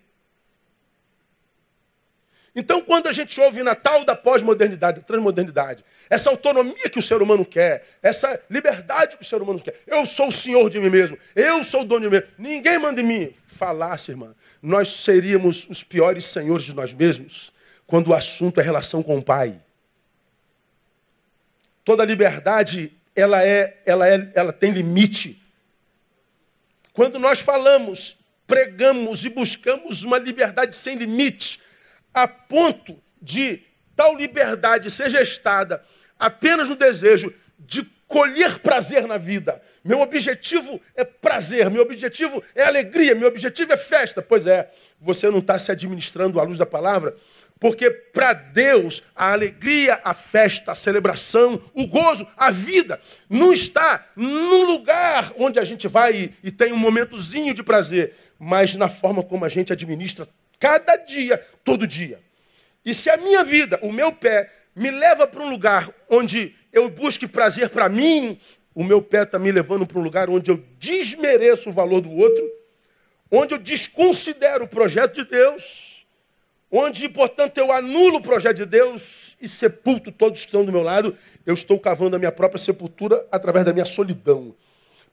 Então, quando a gente ouve na tal da pós-modernidade, transmodernidade, essa autonomia que o ser humano quer, essa liberdade que o ser humano quer, eu sou o senhor de mim mesmo, eu sou o dono de mim mesmo, ninguém manda em mim. Falasse, irmã, nós seríamos os piores senhores de nós mesmos quando o assunto é relação com o Pai. Toda liberdade, ela, é, ela, é, ela tem limite. Quando nós falamos, pregamos e buscamos uma liberdade sem limite, a ponto de tal liberdade ser gestada apenas no desejo de colher prazer na vida. Meu objetivo é prazer, meu objetivo é alegria, meu objetivo é festa. Pois é, você não está se administrando à luz da palavra, porque para Deus a alegria, a festa, a celebração, o gozo, a vida não está num lugar onde a gente vai e tem um momentozinho de prazer, mas na forma como a gente administra cada dia, todo dia. E se a minha vida, o meu pé, me leva para um lugar onde eu busque prazer para mim, o meu pé está me levando para um lugar onde eu desmereço o valor do outro, onde eu desconsidero o projeto de Deus, onde, portanto, eu anulo o projeto de Deus e sepulto todos que estão do meu lado, eu estou cavando a minha própria sepultura através da minha solidão.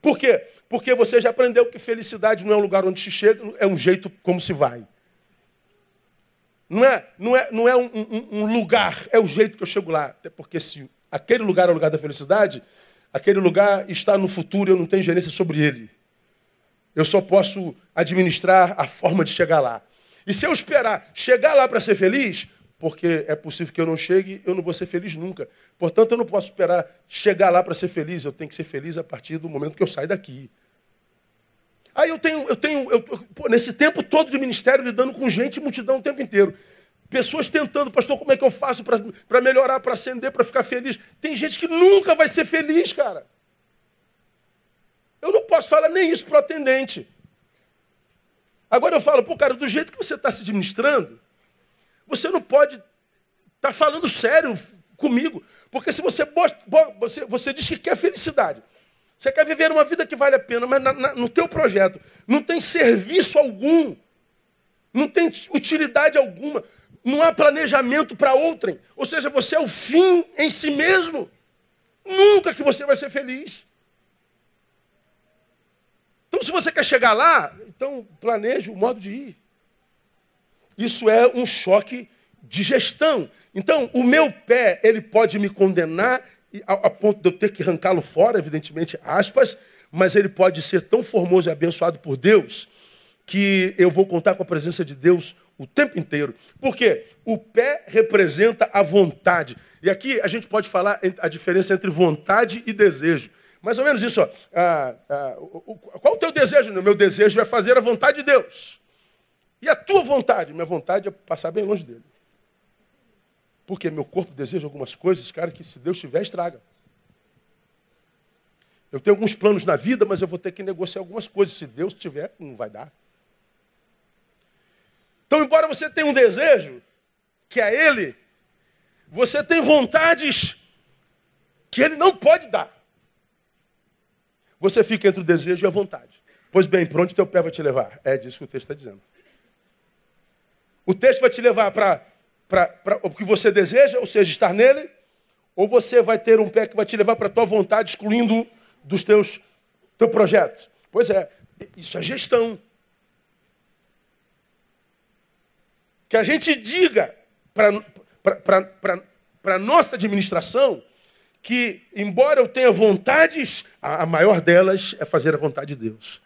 Por quê? Porque você já aprendeu que felicidade não é um lugar onde se chega, é um jeito como se vai. Não é, não é, não é um, um, um lugar, é o jeito que eu chego lá. Até porque se aquele lugar é o lugar da felicidade, aquele lugar está no futuro e eu não tenho gerência sobre ele. Eu só posso administrar a forma de chegar lá. E se eu esperar chegar lá para ser feliz, porque é possível que eu não chegue, eu não vou ser feliz nunca. Portanto, eu não posso esperar chegar lá para ser feliz, eu tenho que ser feliz a partir do momento que eu saio daqui. Aí eu tenho, eu tenho eu, nesse tempo todo de ministério lidando com gente multidão o tempo inteiro. Pessoas tentando, pastor, como é que eu faço para melhorar, para ascender, para ficar feliz? Tem gente que nunca vai ser feliz, cara. Eu não posso falar nem isso para o atendente. Agora eu falo, pô, cara, do jeito que você está se administrando, você não pode estar tá falando sério comigo. Porque se você, você, você diz que quer felicidade, você quer viver uma vida que vale a pena, mas na, na, no teu projeto não tem serviço algum, não tem utilidade alguma, não há planejamento para outrem. Ou seja, você é o fim em si mesmo. Nunca que você vai ser feliz. Então, se você quer chegar lá, então planeje o modo de ir. Isso é um choque de gestão. Então, o meu pé, ele pode me condenar a, a ponto de eu ter que arrancá-lo fora, evidentemente, aspas, mas ele pode ser tão formoso e abençoado por Deus que eu vou contar com a presença de Deus o tempo inteiro. Por quê? O pé representa a vontade. E aqui a gente pode falar a diferença entre vontade e desejo. Mais ou menos isso. Ó. Ah, ah, o, qual o teu desejo? O meu desejo é fazer a vontade de Deus. E a tua vontade? Minha vontade é passar bem longe dele. Porque meu corpo deseja algumas coisas, cara, que se Deus tiver, estraga. Eu tenho alguns planos na vida, mas eu vou ter que negociar algumas coisas. Se Deus tiver, não vai dar. Então, embora você tenha um desejo, que é Ele, você tem vontades que Ele não pode dar. Você fica entre o desejo e a vontade. Pois bem, para onde teu pé vai te levar? É disso que o texto está dizendo. O texto vai te levar para o que você deseja, ou seja, estar nele, ou você vai ter um pé que vai te levar para a tua vontade, excluindo dos teus, teus projetos. Pois é, isso é gestão. Que a gente diga para a nossa administração que, embora eu tenha vontades, a, a maior delas é fazer a vontade de Deus.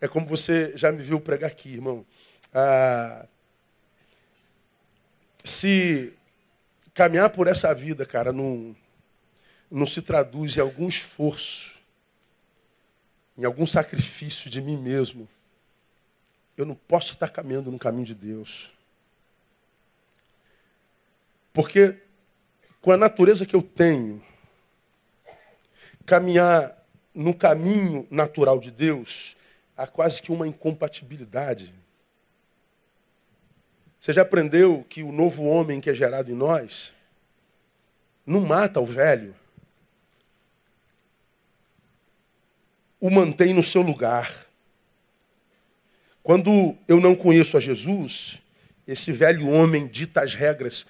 É como você já me viu pregar aqui, irmão. Ah, se caminhar por essa vida, cara, não, não se traduz em algum esforço, em algum sacrifício de mim mesmo, eu não posso estar caminhando no caminho de Deus. Porque com a natureza que eu tenho, caminhar no caminho natural de Deus, há quase que uma incompatibilidade. Você já aprendeu que o novo homem que é gerado em nós não mata o velho, o mantém no seu lugar. Quando eu não conheço a Jesus, esse velho homem dita as regras.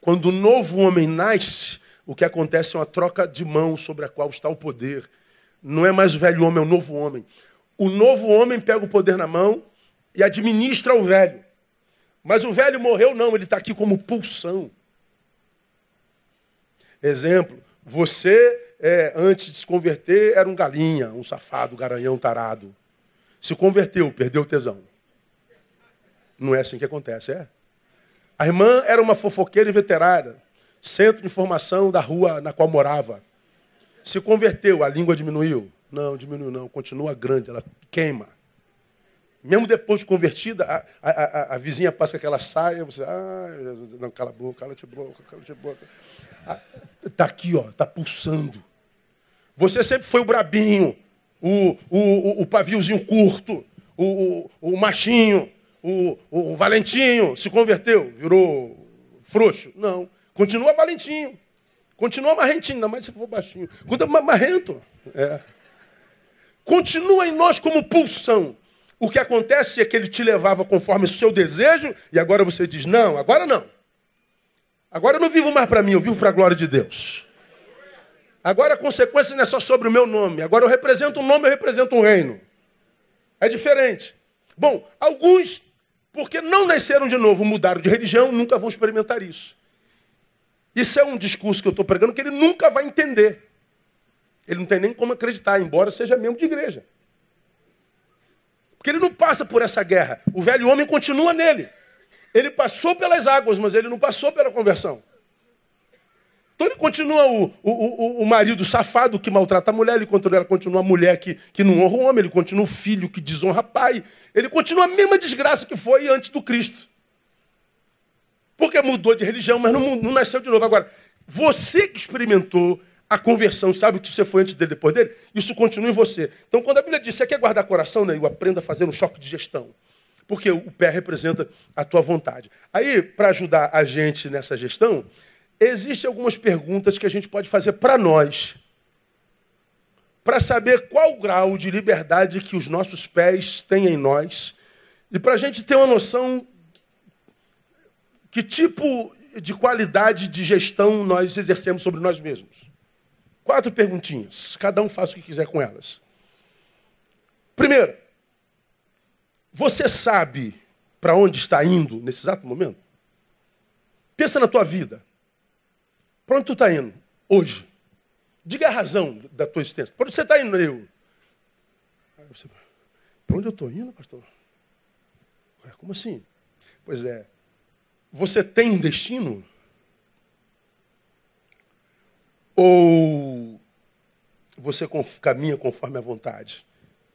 Quando o novo homem nasce, o que acontece é uma troca de mão sobre a qual está o poder. Não é mais o velho homem, é o novo homem. O novo homem pega o poder na mão e administra o velho. Mas o velho morreu, não, ele está aqui como pulsão. Exemplo, você, é, antes de se converter, era um galinha, um safado, garanhão tarado. Se converteu, perdeu o tesão. Não é assim que acontece, é? A irmã era uma fofoqueira inveterada, centro de informação da rua na qual morava. Se converteu, a língua diminuiu? Não, diminuiu não, continua grande, ela queima. Mesmo depois de convertida, a, a, a, a vizinha passa com aquela saia, você, ah, não, cala a boca, cala a boca, cala a boca. Está aqui, ó, está pulsando. Você sempre foi o brabinho, o, o, o, paviozinho curto, o, o, o machinho, o, o Valentinho se converteu, virou frouxo. Não. Continua Valentinho. Continua marrentinho, ainda mais se for baixinho. Continua marrento. É. Continua em nós como pulsão. O que acontece é que ele te levava conforme o seu desejo, e agora você diz: não, agora não. Agora eu não vivo mais para mim, eu vivo para a glória de Deus. Agora a consequência não é só sobre o meu nome. Agora eu represento um nome, eu represento um reino. É diferente. Bom, alguns, porque não nasceram de novo, mudaram de religião, nunca vão experimentar isso. Isso é um discurso que eu estou pregando que ele nunca vai entender. Ele não tem nem como acreditar, embora seja membro de igreja. Porque ele não passa por essa guerra. O velho homem continua nele. Ele passou pelas águas, mas ele não passou pela conversão. Então ele continua o, o, o, o marido safado que maltrata a mulher, ele continua, continua a mulher que, que não honra o homem, ele continua o filho que desonra pai, ele continua a mesma desgraça que foi antes do Cristo. Porque mudou de religião, mas não, não nasceu de novo. Agora, você que experimentou a conversão, sabe o que você foi antes dele, depois dele? Isso continua em você. Então, quando a Bíblia diz, você quer guardar coração, né? Eu aprenda a fazer um choque de gestão porque o pé representa a tua vontade. Aí, para ajudar a gente nessa gestão, existem algumas perguntas que a gente pode fazer para nós, para saber qual o grau de liberdade que os nossos pés têm em nós, e para a gente ter uma noção que tipo de qualidade de gestão nós exercemos sobre nós mesmos. Quatro perguntinhas, cada um faz o que quiser com elas. Primeiro, você sabe para onde está indo nesse exato momento? Pensa na tua vida. Para onde tu está indo hoje? Diga a razão da tua existência. Para onde você está indo, eu? Para onde eu estou indo, pastor? Como assim? Pois é. Você tem um destino? Ou você caminha conforme a vontade?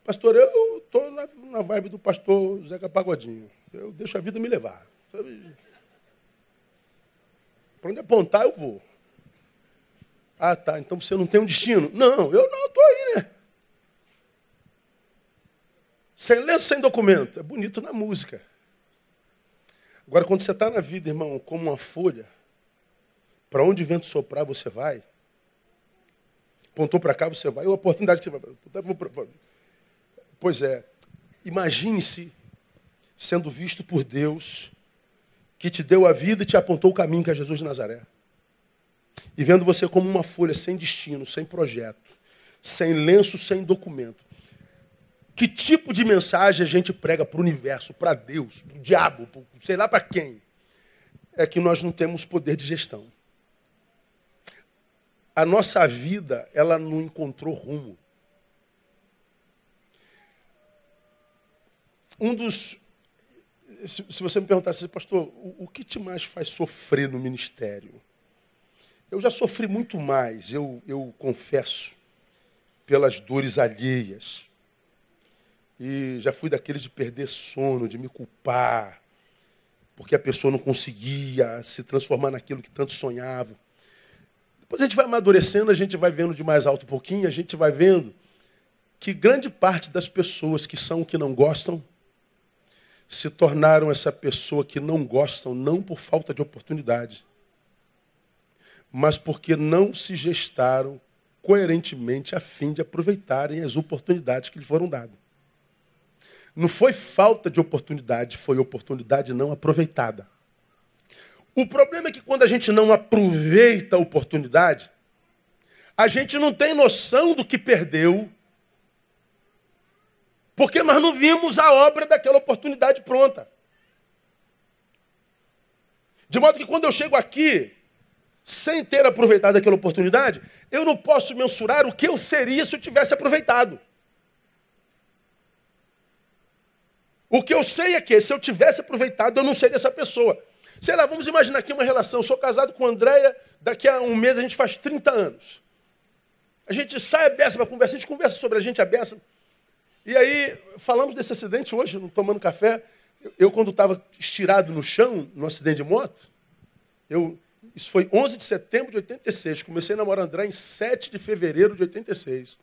Pastor, eu estou na, vibe do pastor Zeca Pagodinho. Eu deixo a vida me levar. Para onde apontar, eu vou. Ah, tá. Então você não tem um destino? Não, eu não estou aí, né? Sem lenço, sem documento. É bonito na música. Agora, quando você está na vida, irmão, como uma folha, para onde o vento soprar, você vai. Apontou para cá, você vai. É uma oportunidade que você vai. Pois é, imagine-se sendo visto por Deus, que te deu a vida e te apontou o caminho que é Jesus de Nazaré. E vendo você como uma folha sem destino, sem projeto, sem lenço, sem documento. Que tipo de mensagem a gente prega para o universo, para Deus, para o diabo, pro, sei lá para quem? É que nós não temos poder de gestão. A nossa vida, ela não encontrou rumo. Um dos. Se, se você me perguntasse, pastor, o, o que te mais faz sofrer no ministério? Eu já sofri muito mais, eu, eu confesso, pelas dores alheias. E já fui daqueles de perder sono, de me culpar, porque a pessoa não conseguia se transformar naquilo que tanto sonhava. Depois a gente vai amadurecendo, a gente vai vendo de mais alto um pouquinho, a gente vai vendo que grande parte das pessoas que são que não gostam se tornaram essa pessoa que não gostam, não por falta de oportunidade, mas porque não se gestaram coerentemente a fim de aproveitarem as oportunidades que lhes foram dadas. Não foi falta de oportunidade, foi oportunidade não aproveitada. O problema é que quando a gente não aproveita a oportunidade, a gente não tem noção do que perdeu, porque nós não vimos a obra daquela oportunidade pronta. De modo que quando eu chego aqui, sem ter aproveitado aquela oportunidade, eu não posso mensurar o que eu seria se eu tivesse aproveitado. O que eu sei é que se eu tivesse aproveitado, eu não seria essa pessoa. Sei lá, vamos imaginar aqui uma relação. Eu sou casado com a Andréia, daqui a um mês a gente faz 30 anos. A gente sai a beça para conversar, a gente conversa sobre a gente a beça. E aí, falamos desse acidente hoje, tomando café. Eu, quando estava estirado no chão, no acidente de moto, eu, isso foi 11 de setembro de 86. Comecei a namorar André em 7 de fevereiro de 86.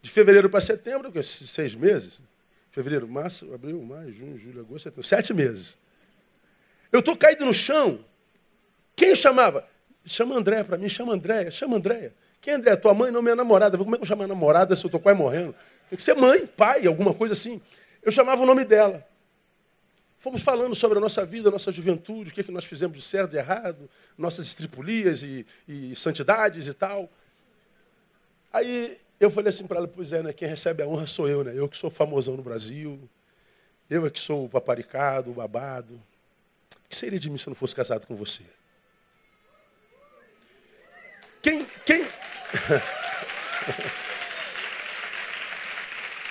De fevereiro para setembro, seis meses. Fevereiro, março, abril, maio, junho, julho, agosto, setembro. Sete meses. Eu estou caído no chão. Quem chamava? Chama André para mim, chama Andréia, chama Andréia. Quem é André? Tua mãe, não, minha namorada. Como é que eu chamo namorada se eu estou quase morrendo? Tem que ser mãe, pai, alguma coisa assim. Eu chamava o nome dela. Fomos falando sobre a nossa vida, a nossa juventude, o que, é que nós fizemos de certo, de errado, nossas estripulias e, e santidades e tal. Aí eu falei assim para ela, pois é, né, quem recebe a honra sou eu, né? Eu que sou famosão no Brasil, eu é que sou o paparicado, o babado. Que seria de mim se eu não fosse casado com você? Quem, quem... [LAUGHS]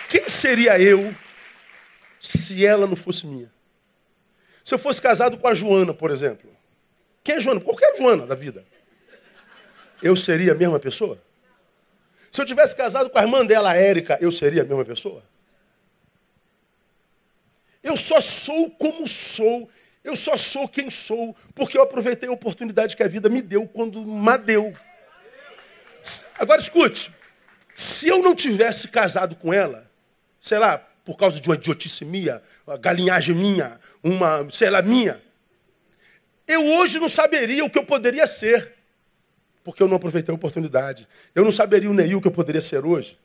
quem seria eu se ela não fosse minha? Se eu fosse casado com a Joana, por exemplo. Quem é Joana? Qualquer Joana da vida. Eu seria a mesma pessoa? Se eu tivesse casado com a irmã dela, a Érica, eu seria a mesma pessoa? Eu só sou como sou. Eu só sou quem sou, porque eu aproveitei a oportunidade que a vida me deu quando me deu. Agora escute, se eu não tivesse casado com ela, sei lá, por causa de uma idiotice minha, uma galinhagem minha, uma, sei lá, minha, eu hoje não saberia o que eu poderia ser, porque eu não aproveitei a oportunidade. Eu não saberia o Neil que eu poderia ser hoje,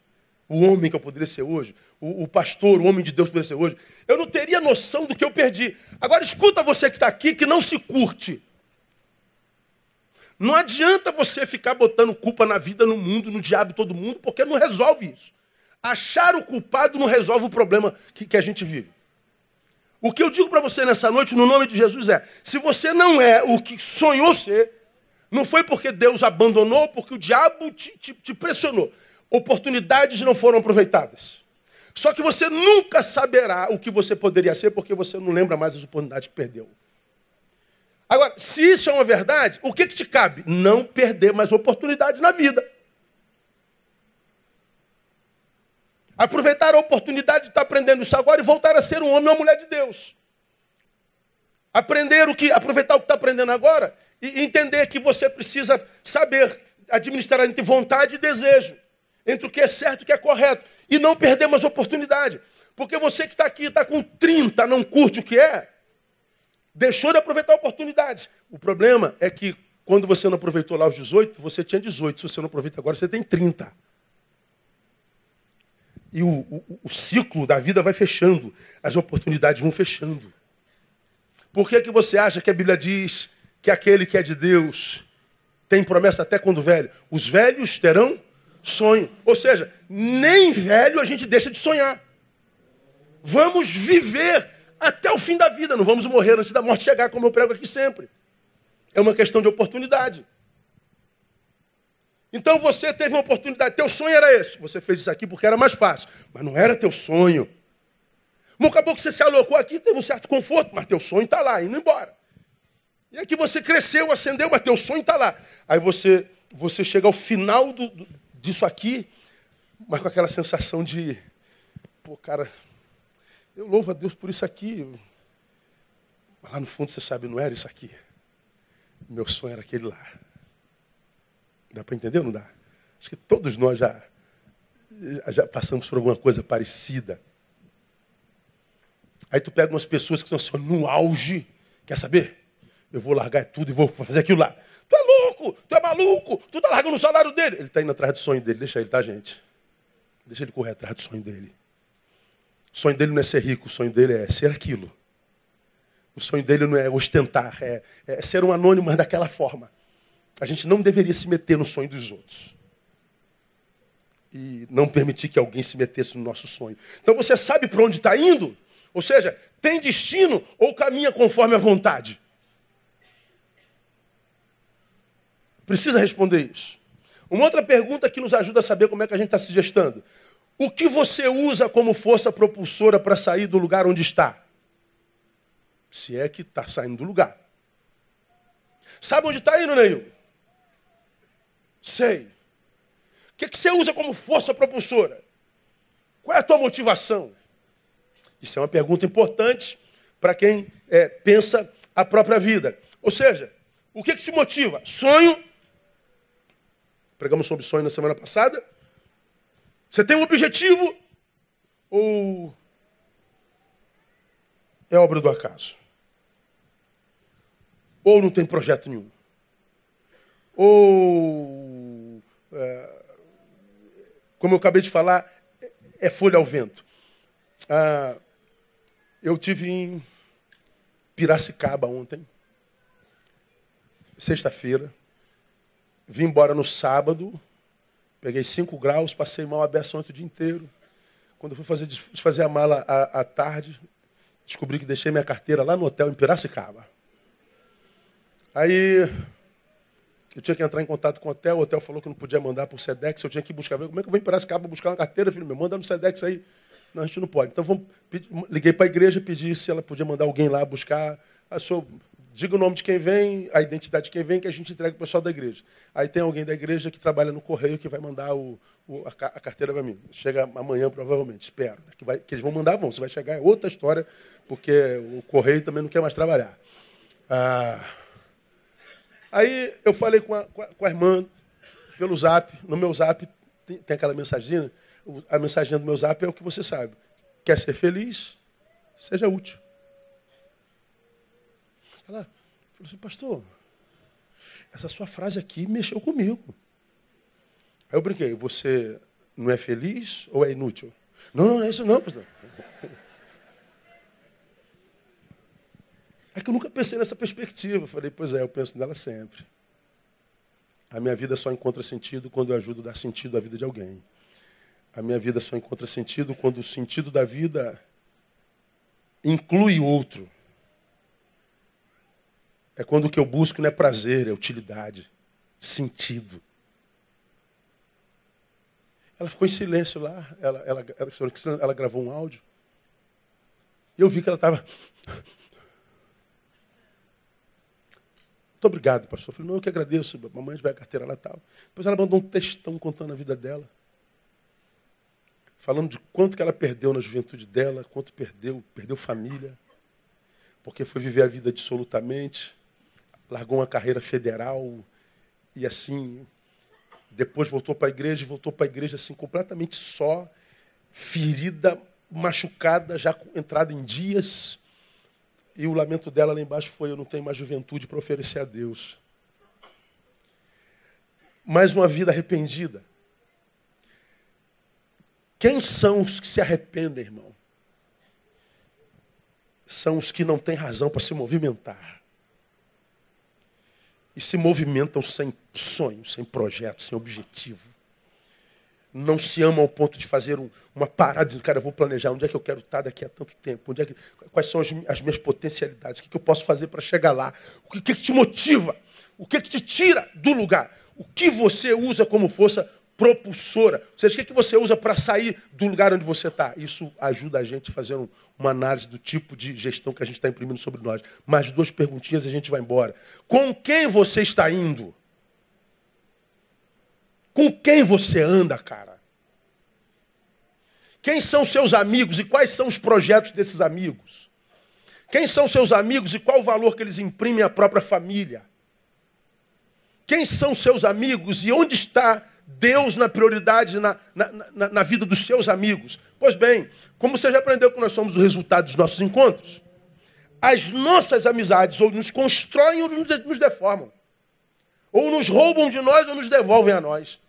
o homem que eu poderia ser hoje, o, o pastor, o homem de Deus que eu poderia ser hoje. Eu não teria noção do que eu perdi. Agora escuta você que está aqui, que não se curte. Não adianta você ficar botando culpa na vida, no mundo, no diabo, todo mundo, porque não resolve isso. Achar o culpado não resolve o problema que, que a gente vive. O que eu digo para você nessa noite, no nome de Jesus, é: se você não é o que sonhou ser, não foi porque Deus abandonou, porque o diabo te, te, te pressionou. Oportunidades não foram aproveitadas. Só que você nunca saberá o que você poderia ser, porque você não lembra mais as oportunidades que perdeu. Agora, se isso é uma verdade, o que, que te cabe? Não perder mais oportunidade na vida. Aproveitar a oportunidade de estar aprendendo isso agora e voltar a ser um homem ou uma mulher de Deus. Aprender o que, aproveitar o que está aprendendo agora e entender que você precisa saber administrar entre vontade e desejo, entre o que é certo e o que é correto, e não perder mais oportunidade. Porque você que está aqui, está com 30, não curte o que é, Deixou de aproveitar oportunidades. O problema é que quando você não aproveitou lá os 18, você tinha 18. Se você não aproveita agora, você tem 30. E o, o, o ciclo da vida vai fechando. As oportunidades vão fechando. Por que, que você acha que a Bíblia diz que aquele que é de Deus tem promessa até quando velho? Os velhos terão sonho. Ou seja, nem velho a gente deixa de sonhar. Vamos viver até o fim da vida. Não vamos morrer antes da morte chegar, como eu prego aqui sempre. É uma questão de oportunidade. Então você teve uma oportunidade, teu sonho era esse. Você fez isso aqui porque era mais fácil, mas não era teu sonho. Mas acabou que você se alocou aqui, teve um certo conforto, mas teu sonho está lá, indo embora. E aqui você cresceu, acendeu, mas teu sonho está lá. Aí você, você chega ao final do, do, disso aqui, mas com aquela sensação de, pô, cara, eu louvo a Deus por isso aqui. Mas lá no fundo você sabe, não era isso aqui. Meu sonho era aquele lá. Dá para entender ou não dá? Acho que todos nós já, já passamos por alguma coisa parecida. Aí tu pega umas pessoas que estão assim, no auge. Quer saber? Eu vou largar tudo e vou fazer aquilo lá. Tu é louco, tu é maluco, tu tá largando o salário dele. Ele está indo atrás do sonho dele, deixa ele, tá, gente? Deixa ele correr atrás do sonho dele. O sonho dele não é ser rico, o sonho dele é ser aquilo. O sonho dele não é ostentar, é, é ser um anônimo, mas daquela forma. A gente não deveria se meter no sonho dos outros. E não permitir que alguém se metesse no nosso sonho. Então você sabe para onde está indo? Ou seja, tem destino ou caminha conforme a vontade? Precisa responder isso. Uma outra pergunta que nos ajuda a saber como é que a gente está se gestando. O que você usa como força propulsora para sair do lugar onde está? Se é que está saindo do lugar. Sabe onde está indo, Neil? Sei. O que, que você usa como força propulsora? Qual é a tua motivação? Isso é uma pergunta importante para quem é, pensa a própria vida. Ou seja, o que, que te motiva? Sonho. Pregamos sobre sonho na semana passada. Você tem um objetivo ou é obra do acaso? Ou não tem projeto nenhum? Ou, é, como eu acabei de falar, é folha ao vento. Ah, eu tive em Piracicaba ontem, sexta-feira. Vim embora no sábado, peguei 5 graus, passei mal a beça ontem o dia inteiro. Quando fui fazer, fazer a mala à, à tarde, descobri que deixei minha carteira lá no hotel em Piracicaba. Aí eu tinha que entrar em contato com o hotel, o hotel falou que não podia mandar por Sedex, eu tinha que buscar. Como é que eu vou em Piracicaba buscar uma carteira, filho meu? Manda no Sedex aí. Não, a gente não pode. Então vamos, liguei para a igreja, pedi se ela podia mandar alguém lá buscar. A sua, diga o nome de quem vem, a identidade de quem vem, que a gente entrega o pessoal da igreja. Aí tem alguém da igreja que trabalha no correio que vai mandar o, o, a, a, carteira para mim. Chega amanhã, provavelmente, espero. Né? Que, vai, que eles vão mandar, vão. Se vai chegar é outra história, porque o correio também não quer mais trabalhar. Ah, aí eu falei com a, com a, irmã pelo zap, no meu zap tem, tem aquela mensagem, a mensagem do meu zap é o que você sabe. Quer ser feliz? Seja útil. Ela falou assim, pastor, essa sua frase aqui mexeu comigo. Aí eu brinquei, você não é feliz ou é inútil? Não, não, não é isso não, pastor. É que eu nunca pensei nessa perspectiva. Eu falei, pois é, eu penso nela sempre. A minha vida só encontra sentido quando eu ajudo a dar sentido à vida de alguém. A minha vida só encontra sentido quando o sentido da vida inclui outro. É quando o que eu busco não é prazer, é utilidade, sentido. Ela ficou em silêncio lá, ela, ela, ela, ela gravou um áudio. E eu vi que ela estava. [LAUGHS] Muito obrigado, pastor. Eu falei, não, eu que agradeço. Mamãe vai a carteira lá tal. Depois ela mandou um textão contando a vida dela. Falando de quanto que ela perdeu na juventude dela, quanto perdeu, perdeu família. Porque foi viver a vida dissolutamente largou uma carreira federal e assim, depois voltou para a igreja, voltou para a igreja assim completamente só, ferida, machucada, já entrada em dias. E o lamento dela lá embaixo foi: eu não tenho mais juventude para oferecer a Deus. Mais uma vida arrependida. Quem são os que se arrependem, irmão? São os que não têm razão para se movimentar e se movimentam sem sonho, sem projeto, sem objetivo. Não se amam ao ponto de fazer um, uma parada, dizendo, cara, eu vou planejar onde é que eu quero estar daqui a tanto tempo, onde é que, quais são as, as minhas potencialidades, o que, que, eu posso fazer para chegar lá, o que, que, te motiva, o que, que te tira do lugar, o que você usa como força propulsora. Ou seja, o que, que você usa para sair do lugar onde você está? Isso ajuda a gente a fazer um, uma análise do tipo de gestão que a gente está imprimindo sobre nós. Mais duas perguntinhas e a gente vai embora. Com quem você está indo? Com quem você anda, cara? Quem são seus amigos e quais são os projetos desses amigos? Quem são seus amigos e qual o valor que eles imprimem à própria família? Quem são seus amigos e onde está Deus na prioridade na, na, na, na, vida dos seus amigos. Pois bem, como você já aprendeu que nós somos o resultado dos nossos encontros, as nossas amizades ou nos constroem ou nos, nos deformam. Ou nos roubam de nós ou nos devolvem a nós.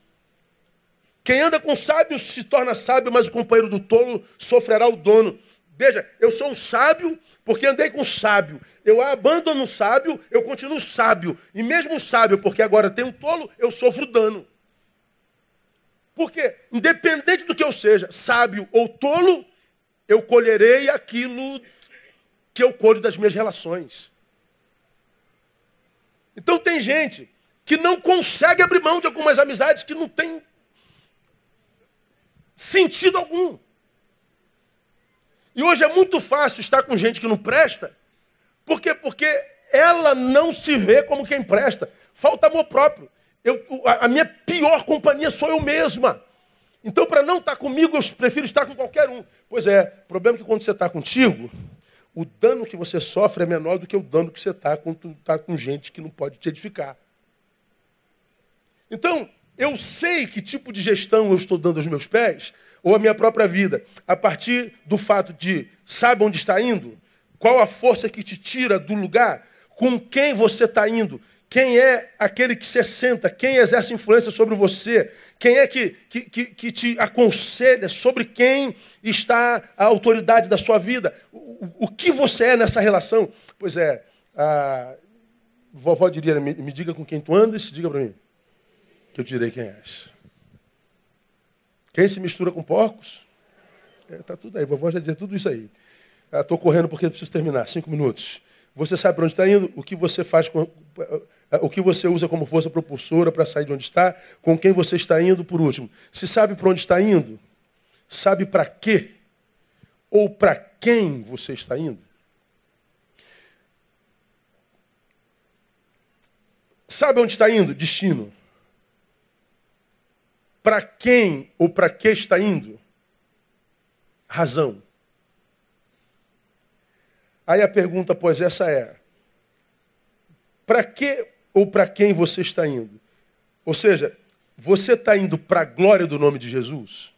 Quem anda com sábio se torna sábio, mas o companheiro do tolo sofrerá o dono. Veja, eu sou um sábio porque andei com sábio. Eu abandono o sábio, eu continuo sábio. E mesmo sábio, porque agora tem um tolo, eu sofro dano. Porque, independente do que eu seja, sábio ou tolo, eu colherei aquilo que eu colho das minhas relações. Então tem gente que não consegue abrir mão de algumas amizades que não tem sentido algum. E hoje é muito fácil estar com gente que não presta. Por quê? Porque ela não se vê como quem presta. Falta amor próprio. Eu, a, minha pior companhia sou eu mesma. Então, para não estar comigo, eu prefiro estar com qualquer um. Pois é, o problema é que quando você está contigo, o dano que você sofre é menor do que o dano que você está quando está com gente que não pode te edificar. Então, eu sei que tipo de gestão eu estou dando aos meus pés, ou a minha própria vida, a partir do fato de sabe onde está indo, qual a força que te tira do lugar, com quem você está indo, quem é aquele que se senta, quem exerce influência sobre você, quem é que, que, que, que te aconselha, sobre quem está a autoridade da sua vida, o, o que você é nessa relação. Pois é, a vovó diria, me, me diga com quem tu andas, diga para mim que eu direi quem és. Quem se mistura com porcos? Está é, tá tudo aí, vovó já dizia tudo isso aí. Estou ah, correndo porque preciso terminar, cinco minutos. Você sabe para onde está indo? O que você faz com, o que você usa como força propulsora para sair de onde está? Com quem você está indo, por último? Se sabe para onde está indo, sabe para quê? Ou para quem você está indo? Sabe onde está indo? Destino. Para quem ou para que está indo? Razão. Aí a pergunta após essa é: para que ou para quem você está indo? Ou seja, você está indo para a glória do nome de Jesus?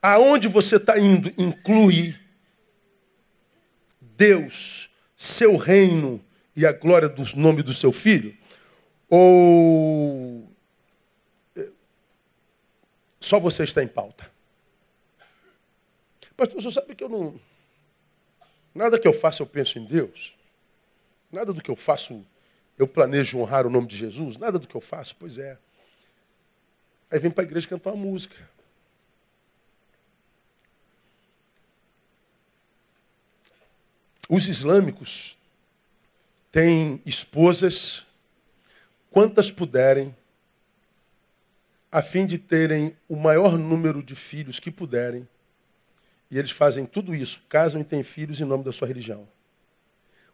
Aonde você está indo inclui Deus, seu reino e a glória do nome do seu filho? Ou só você está em pauta? Pastor, você sabe que eu não. Nada que eu faça eu penso em Deus. Nada do que eu faço eu planejo honrar o nome de Jesus. Nada do que eu faço, pois é. Aí vem para a igreja cantar uma música. Os islâmicos têm esposas quantas puderem, a fim de terem o maior número de filhos que puderem. E eles fazem tudo isso, casam e têm filhos em nome da sua religião.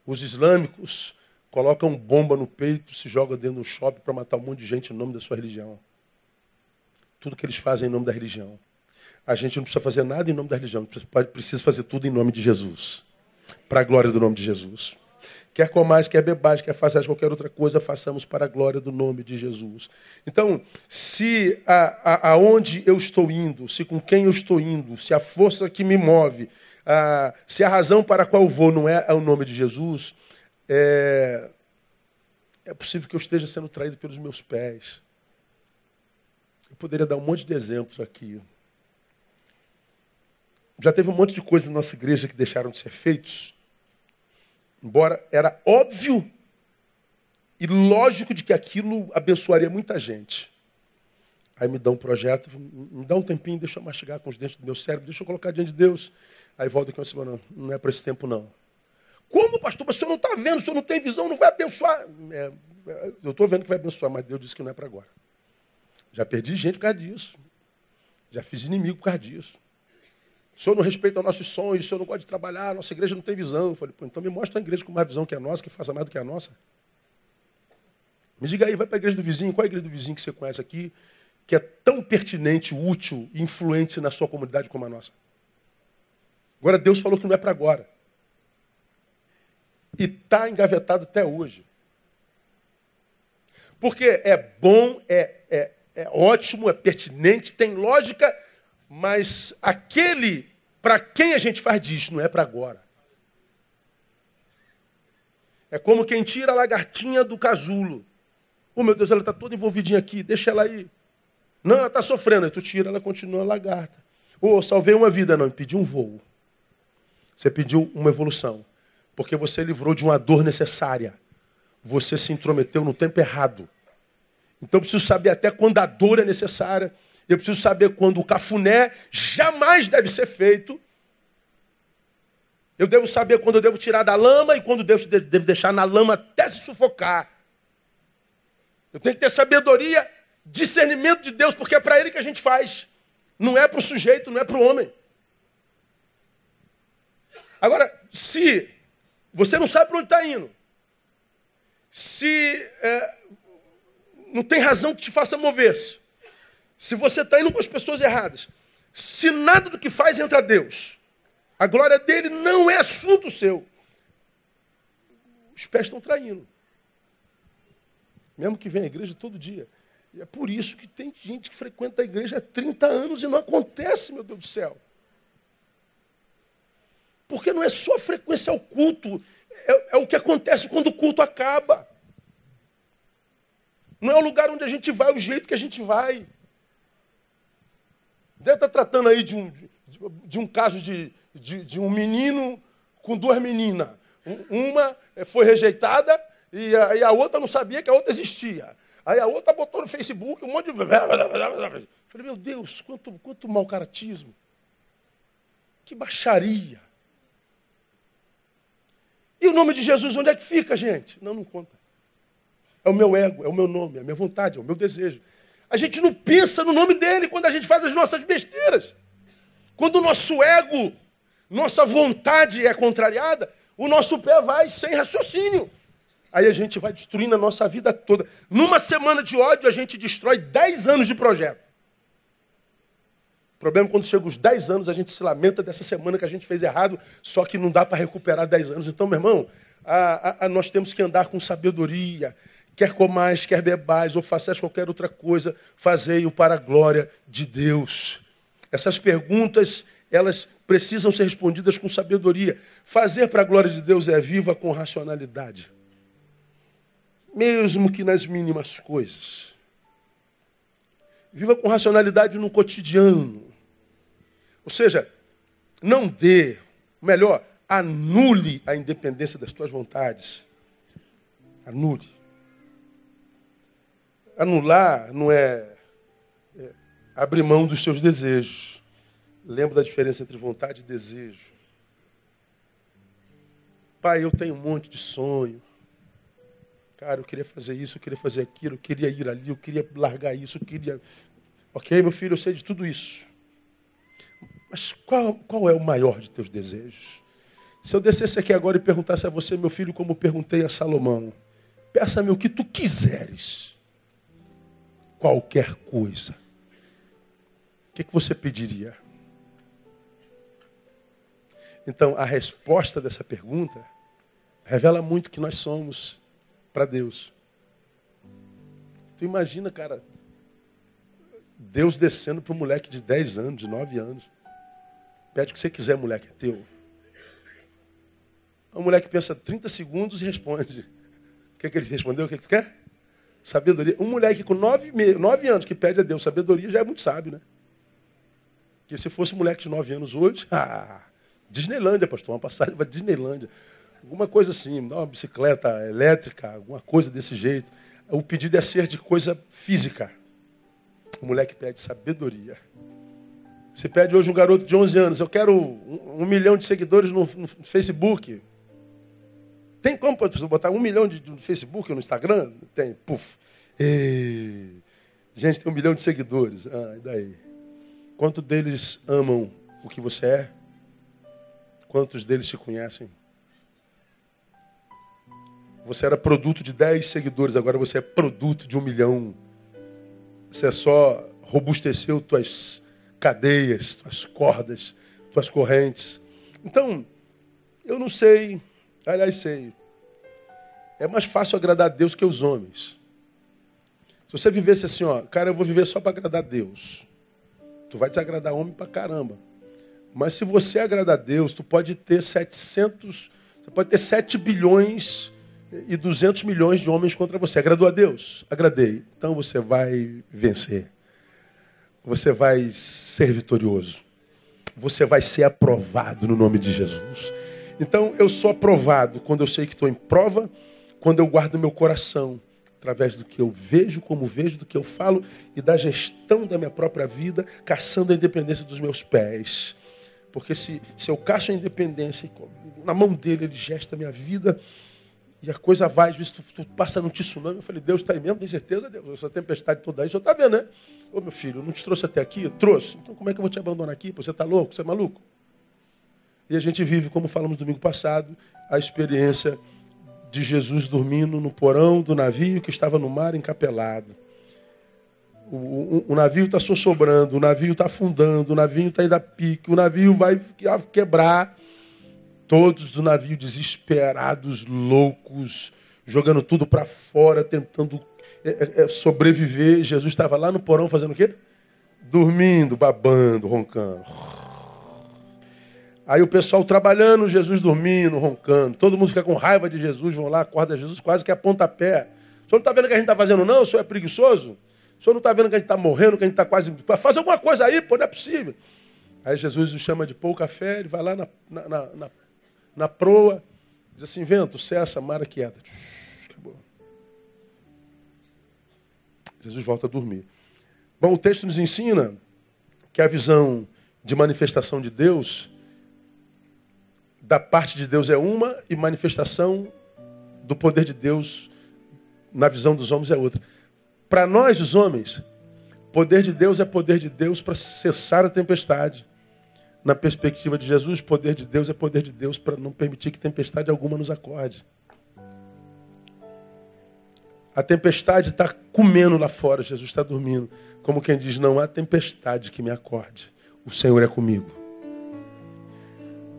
Os islâmicos colocam bomba no peito, se jogam dentro do shopping para matar um monte de gente em nome da sua religião. Tudo que eles fazem em nome da religião. A gente não precisa fazer nada em nome da religião, precisa fazer tudo em nome de Jesus. Para a glória do nome de Jesus. Quer comais, quer bebais, quer façais qualquer outra coisa, façamos para a glória do nome de Jesus. Então, se a, a, aonde eu estou indo, se com quem eu estou indo, se a força que me move, a, se a razão para a qual eu vou não é, é o nome de Jesus, é, é possível que eu esteja sendo traído pelos meus pés. Eu poderia dar um monte de exemplos aqui. Já teve um monte de coisas na nossa igreja que deixaram de ser feitos Embora era óbvio e lógico de que aquilo abençoaria muita gente. Aí me dá um projeto, me dá um tempinho, deixa eu mastigar com os dentes do meu cérebro, deixa eu colocar diante de Deus. Aí volta aqui uma semana, não é para esse tempo não. Como, pastor? Mas o senhor não está vendo, o senhor não tem visão, não vai abençoar. É, eu estou vendo que vai abençoar, mas Deus disse que não é para agora. Já perdi gente por causa disso. Já fiz inimigo por causa disso. O senhor não respeita nossos sonhos, o senhor não gosta de trabalhar, a nossa igreja não tem visão. Eu falei, pô, então me mostra uma igreja com mais visão que a nossa, que faça mais do que a nossa. Me diga aí, vai para a igreja do vizinho, qual é a igreja do vizinho que você conhece aqui, que é tão pertinente, útil e influente na sua comunidade como a nossa? Agora, Deus falou que não é para agora. E está engavetado até hoje. Porque é bom, é, é, é ótimo, é pertinente, tem lógica, mas aquele para quem a gente faz disso não é para agora. É como quem tira a lagartinha do casulo. Oh, meu Deus, ela está toda envolvidinha aqui, deixa ela aí. Não, ela está sofrendo. Aí tu tira, ela continua lagarta. Ou oh, salvei uma vida. Não, pedi um voo. Você pediu uma evolução. Porque você livrou de uma dor necessária. Você se intrometeu no tempo errado. Então preciso saber até quando a dor é necessária. Eu preciso saber quando o cafuné jamais deve ser feito. Eu devo saber quando eu devo tirar da lama e quando Deus deve deixar na lama até se sufocar. Eu tenho que ter sabedoria, discernimento de Deus, porque é para Ele que a gente faz. Não é para o sujeito, não é para o homem. Agora, se você não sabe para onde está indo, se é, não tem razão que te faça mover-se, se você está indo com as pessoas erradas, se nada do que faz entra Deus, a glória dele não é assunto seu. Os pés estão traindo. Mesmo que venha à igreja todo dia. E é por isso que tem gente que frequenta a igreja há 30 anos e não acontece, meu Deus do céu. Porque não é só frequência ao culto, é, é o que acontece quando o culto acaba. Não é o lugar onde a gente vai, é o jeito que a gente vai. Deve estar tratando aí de um, de um caso de, de, de, um menino com duas meninas. Uma foi rejeitada e a, e a outra não sabia que a outra existia. Aí a outra botou no Facebook um monte de. [LAUGHS] Falei, meu Deus, quanto, quanto mau caratismo. Que baixaria. E o nome de Jesus, onde é que fica, gente? Não, não conta. É o meu ego, é o meu nome, é a minha vontade, é o meu desejo. A gente não pensa no nome dele quando a gente faz as nossas besteiras. Quando o nosso ego, nossa vontade é contrariada, o nosso pé vai sem raciocínio. Aí a gente vai destruindo a nossa vida toda. Numa semana de ódio, a gente destrói 10 anos de projeto. O problema é quando chega os 10 anos, a gente se lamenta dessa semana que a gente fez errado, só que não dá para recuperar 10 anos. Então, meu irmão, a, a, a, nós temos que andar com sabedoria. Quer comais, quer bebais, ou façais qualquer outra coisa, fazei-o para a glória de Deus. Essas perguntas, elas precisam ser respondidas com sabedoria. Fazer para a glória de Deus é viva com racionalidade mesmo que nas mínimas coisas. Viva com racionalidade no cotidiano. Ou seja, não dê, melhor, anule a independência das tuas vontades. Anule. Anular não é, é abrir mão dos seus desejos. Lembra da diferença entre vontade e desejo. Pai, eu tenho um monte de sonho. Cara, eu queria fazer isso, eu queria fazer aquilo, eu queria ir ali, eu queria largar isso, eu queria. Ok, meu filho, eu sei de tudo isso. Mas qual, qual é o maior de teus desejos? Se eu descesse aqui agora e perguntasse a você, meu filho, como perguntei a Salomão, peça-me o que tu quiseres. Qualquer coisa. O que, que você pediria? Então, a resposta dessa pergunta revela muito que nós somos para Deus. Tu imagina, cara, Deus descendo para um moleque de 10 anos, de 9 anos. Pede o que você quiser, moleque, é teu. O moleque pensa 30 segundos e responde. O que, é que ele respondeu? O que, é que tu quer? Sabedoria. Um moleque com 9, 9 anos que pede a Deus sabedoria já é muito sábio, né? Porque se fosse um moleque de 9 anos hoje, [LAUGHS] ah, Disneylândia, pastor, uma passagem para Disneylândia. Alguma coisa assim, uma bicicleta elétrica, alguma coisa desse jeito. O pedido é ser de coisa física. O moleque pede sabedoria. Você pede hoje um garoto de 11 anos, eu quero um, um milhão de seguidores no, no, Facebook. Tem como botar um milhão de, no Facebook ou no Instagram? Tem, puf. E... Gente, tem um milhão de seguidores. Ah, e daí? Quantos deles amam o que você é? Quantos deles te conhecem? Você era produto de 10 seguidores, agora você é produto de um milhão. Você só robusteceu tuas cadeias, tuas cordas, tuas correntes. Então, eu não sei, aliás, sei. É mais fácil agradar a Deus que os homens. Se você vivesse assim, ó, cara, eu vou viver só para agradar a Deus. Tu vai desagradar homem para caramba. Mas se você agradar a Deus, tu pode ter 700, você pode ter 7 bilhões e 200 milhões de homens contra você. Agradou a Deus? Agradei. Então você vai vencer. Você vai ser vitorioso. Você vai ser aprovado no nome de Jesus. Então eu sou aprovado quando eu sei que estou em prova, quando eu guardo meu coração através do que eu vejo, como vejo, do que eu falo e da gestão da minha própria vida, caçando a independência dos meus pés. Porque se, se eu caço a independência, na mão dele ele gesta a minha vida, e a coisa vai, às vezes tu, tu passa num tsunami. Eu falei, Deus está aí mesmo? Tem certeza, Deus? Essa tempestade toda aí, o senhor está vendo, né? Ô meu filho, não te trouxe até aqui? Eu trouxe. Então como é que eu vou te abandonar aqui? Você está louco? Você é maluco? E a gente vive, como falamos domingo passado, a experiência de Jesus dormindo no porão do navio que estava no mar encapelado. O, o, o navio está sossobrando, o navio está afundando, o navio está indo a pique, o navio vai quebrar. Todos do navio desesperados, loucos, jogando tudo para fora, tentando é, é, é, sobreviver. Jesus estava lá no porão fazendo o quê? Dormindo, babando, roncando. Aí o pessoal trabalhando, Jesus dormindo, roncando. Todo mundo fica com raiva de Jesus, vão lá, acorda Jesus quase que a pontapé. O senhor não está vendo o que a gente está fazendo, não? O senhor é preguiçoso? O senhor não está vendo que a gente está morrendo, que a gente está quase. Faz alguma coisa aí, pô, não é possível. Aí Jesus o chama de pouca fé, ele vai lá na, na, na, na proa, diz assim: vento, cessa, mar quieta. Acabou. Jesus volta a dormir. Bom, o texto nos ensina que a visão de manifestação de Deus da parte de Deus é uma e manifestação do poder de Deus na visão dos homens é outra. Para nós, os homens, poder de Deus é poder de Deus para cessar a tempestade. Na perspectiva de Jesus, poder de Deus é poder de Deus para não permitir que tempestade alguma nos acorde. A tempestade está comendo lá fora, Jesus está dormindo. Como quem diz, não há tempestade que me acorde. O Senhor é comigo.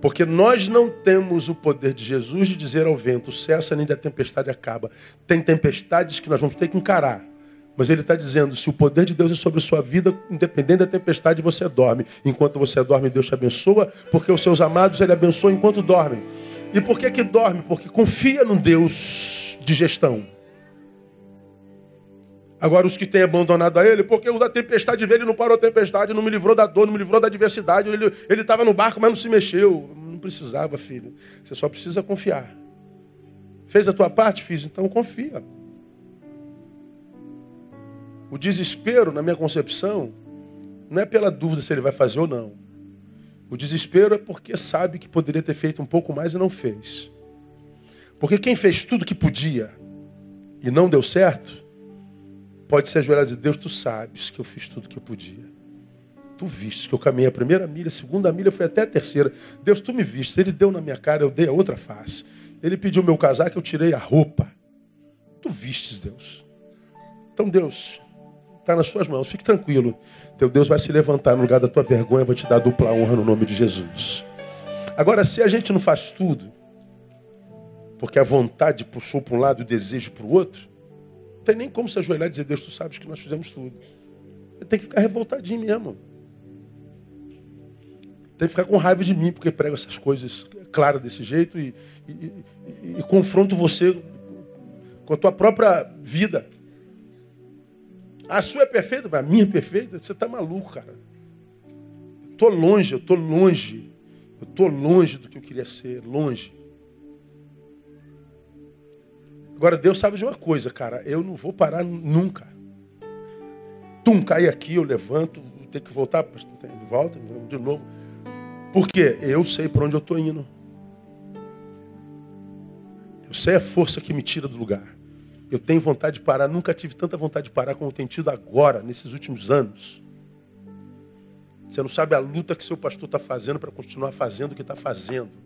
Porque nós não temos o poder de Jesus de dizer ao vento, cessa nem da tempestade acaba. Tem tempestades que nós vamos ter que encarar. Mas ele está dizendo, se o poder de Deus é sobre a sua vida, independente da tempestade, você dorme. Enquanto você dorme, Deus te abençoa, porque os seus amados ele abençoa enquanto dormem. E por que que dorme? Porque confia num Deus de gestão. Agora, os que têm abandonado a ele, porque o da tempestade veio, ele não parou a tempestade, não me livrou da dor, não me livrou da adversidade. Ele estava no barco, mas não se mexeu. Não precisava, filho. Você só precisa confiar. Fez a tua parte? Fiz, então confia. O desespero, na minha concepção, não é pela dúvida se ele vai fazer ou não. O desespero é porque sabe que poderia ter feito um pouco mais e não fez. Porque quem fez tudo que podia e não deu certo, pode se ajoelhar e dizer, Deus, tu sabes que eu fiz tudo que eu podia. Tu viste que eu caminhei a primeira milha, a segunda milha, foi até a terceira. Deus, tu me viste. Ele deu na minha cara, eu dei a outra face. Ele pediu meu casaco, eu tirei a roupa. Tu vistes, Deus. Então, Deus, está nas suas mãos. Fique tranquilo. Teu Deus vai se levantar no lugar da tua vergonha, vai te dar dupla honra no nome de Jesus. Agora, se a gente não faz tudo, porque a vontade puxou para um lado e o desejo para o outro, tem nem como se ajoelhar e dizer, Deus, tu sabes que nós fizemos tudo. Tem que ficar revoltadinho mesmo. Tem que ficar com raiva de mim, porque prego essas coisas claras desse jeito e, e, e, e confronto você com a tua própria vida. A sua é perfeita, mas a minha é perfeita? Você está maluco, cara. Tô longe, eu tô longe. Eu tô longe do que eu queria ser, longe. Agora, Deus sabe de uma coisa, cara. Eu não vou parar nunca. Tum, cai aqui, eu levanto, tenho que voltar, volta, de novo. Por quê? Eu sei para onde eu estou indo. Eu sei a força que me tira do lugar. Eu tenho vontade de parar, nunca tive tanta vontade de parar como eu tenho tido agora, nesses últimos anos. Você não sabe a luta que seu pastor está fazendo para continuar fazendo o que está fazendo.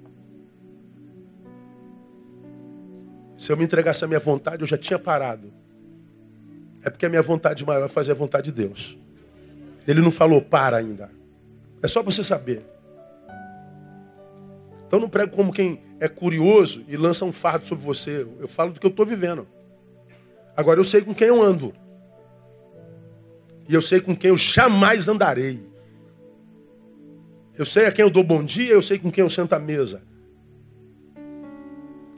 Se eu me entregasse a minha vontade, eu já tinha parado. É porque a minha vontade maior é fazer a vontade de Deus. Ele não falou para ainda. É só você saber. Então não prego como quem é curioso e lança um fardo sobre você. Eu falo do que eu estou vivendo. Agora eu sei com quem eu ando. E eu sei com quem eu jamais andarei. Eu sei a quem eu dou bom dia, eu sei com quem eu sento à mesa.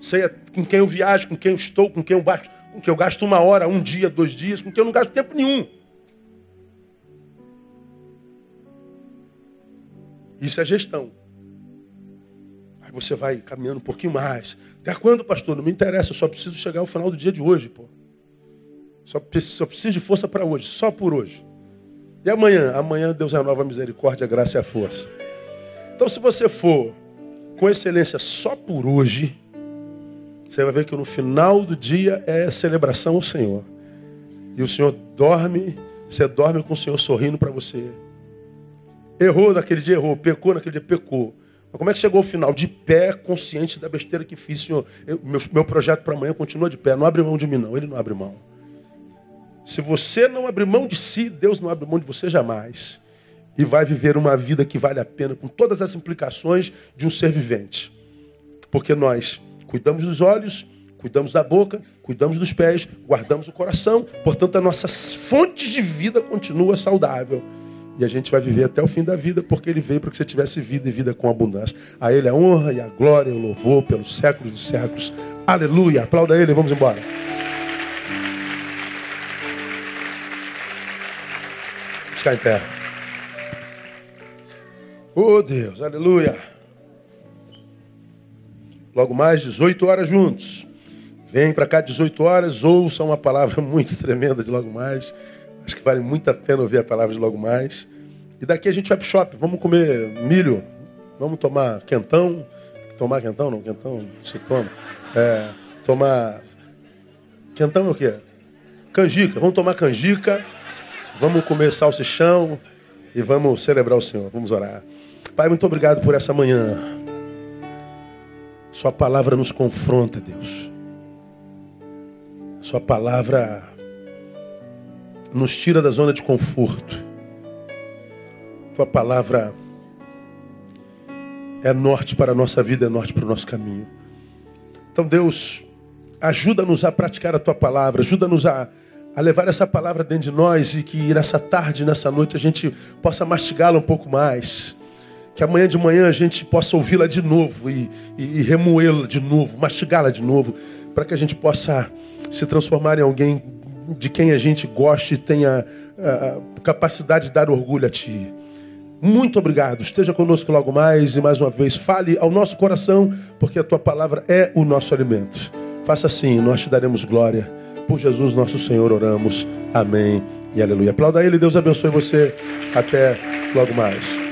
Sei com quem eu viajo, com quem eu estou, com quem eu gasto, com quem eu gasto uma hora, um dia, dois dias, com quem eu não gasto tempo nenhum. Isso é gestão. Aí você vai caminhando um pouquinho mais. Até quando, pastor? Não me interessa, eu só preciso chegar ao final do dia de hoje, pô. Só, só preciso de força para hoje, só por hoje. E amanhã? Amanhã Deus renova a misericórdia, a graça e a força. Então, se você for com excelência só por hoje, você vai ver que no final do dia é celebração ao Senhor. E o Senhor dorme, você dorme com o Senhor sorrindo para você. Errou naquele dia, errou. Pecou naquele dia, pecou. Mas como é que chegou ao final? De pé, consciente da besteira que fiz, Senhor. Eu, meu, meu projeto para amanhã continua de pé. Não abre mão de mim, não. Ele não abre mão. Se você não abrir mão de si, Deus não abre mão de você jamais. E vai viver uma vida que vale a pena, com todas as implicações de um ser vivente. Porque nós cuidamos dos olhos, cuidamos da boca, cuidamos dos pés, guardamos o coração. Portanto, a nossa fonte de vida continua saudável. E a gente vai viver até o fim da vida, porque ele veio para que você tivesse vida e vida com abundância. A ele a honra e a glória e o louvor pelos séculos dos séculos. Aleluia. Aplauda ele, vamos embora. Vamos ficar em pé. Oh Deus, aleluia. Logo mais, 18 horas juntos. Vem para cá 18 horas, ouça uma palavra [LAUGHS] muito tremenda de logo mais. Acho que vale muito a pena ouvir a palavra de logo mais. E daqui a gente vai pro shopping. Vamos comer milho. Vamos tomar quentão. Tomar quentão não? Quentão se toma. É, tomar. Quentão é o quê? Canjica. Vamos tomar canjica. Vamos comer salsichão. E vamos celebrar o Senhor. Vamos orar. Pai, muito obrigado por essa manhã. Sua palavra nos confronta, Deus. Sua palavra nos tira da zona de conforto. Tua palavra é norte para a nossa vida, é norte para o nosso caminho. Então, Deus, ajuda-nos a praticar a tua palavra, ajuda-nos a, a levar essa palavra dentro de nós e que nessa tarde, nessa noite, a gente possa mastigá-la um pouco mais. Que amanhã de manhã a gente possa ouvi-la de novo e, e, e remoê-la de novo, mastigá-la de novo, para que a gente possa se transformar em alguém de quem a gente goste e tenha a capacidade de dar orgulho a Ti. Muito obrigado. Esteja conosco logo mais e mais uma vez fale ao nosso coração, porque a Tua palavra é o nosso alimento. Faça assim, nós te daremos glória. Por Jesus nosso Senhor oramos. Amém e aleluia. Aplauda Ele, Deus abençoe você. Até logo mais.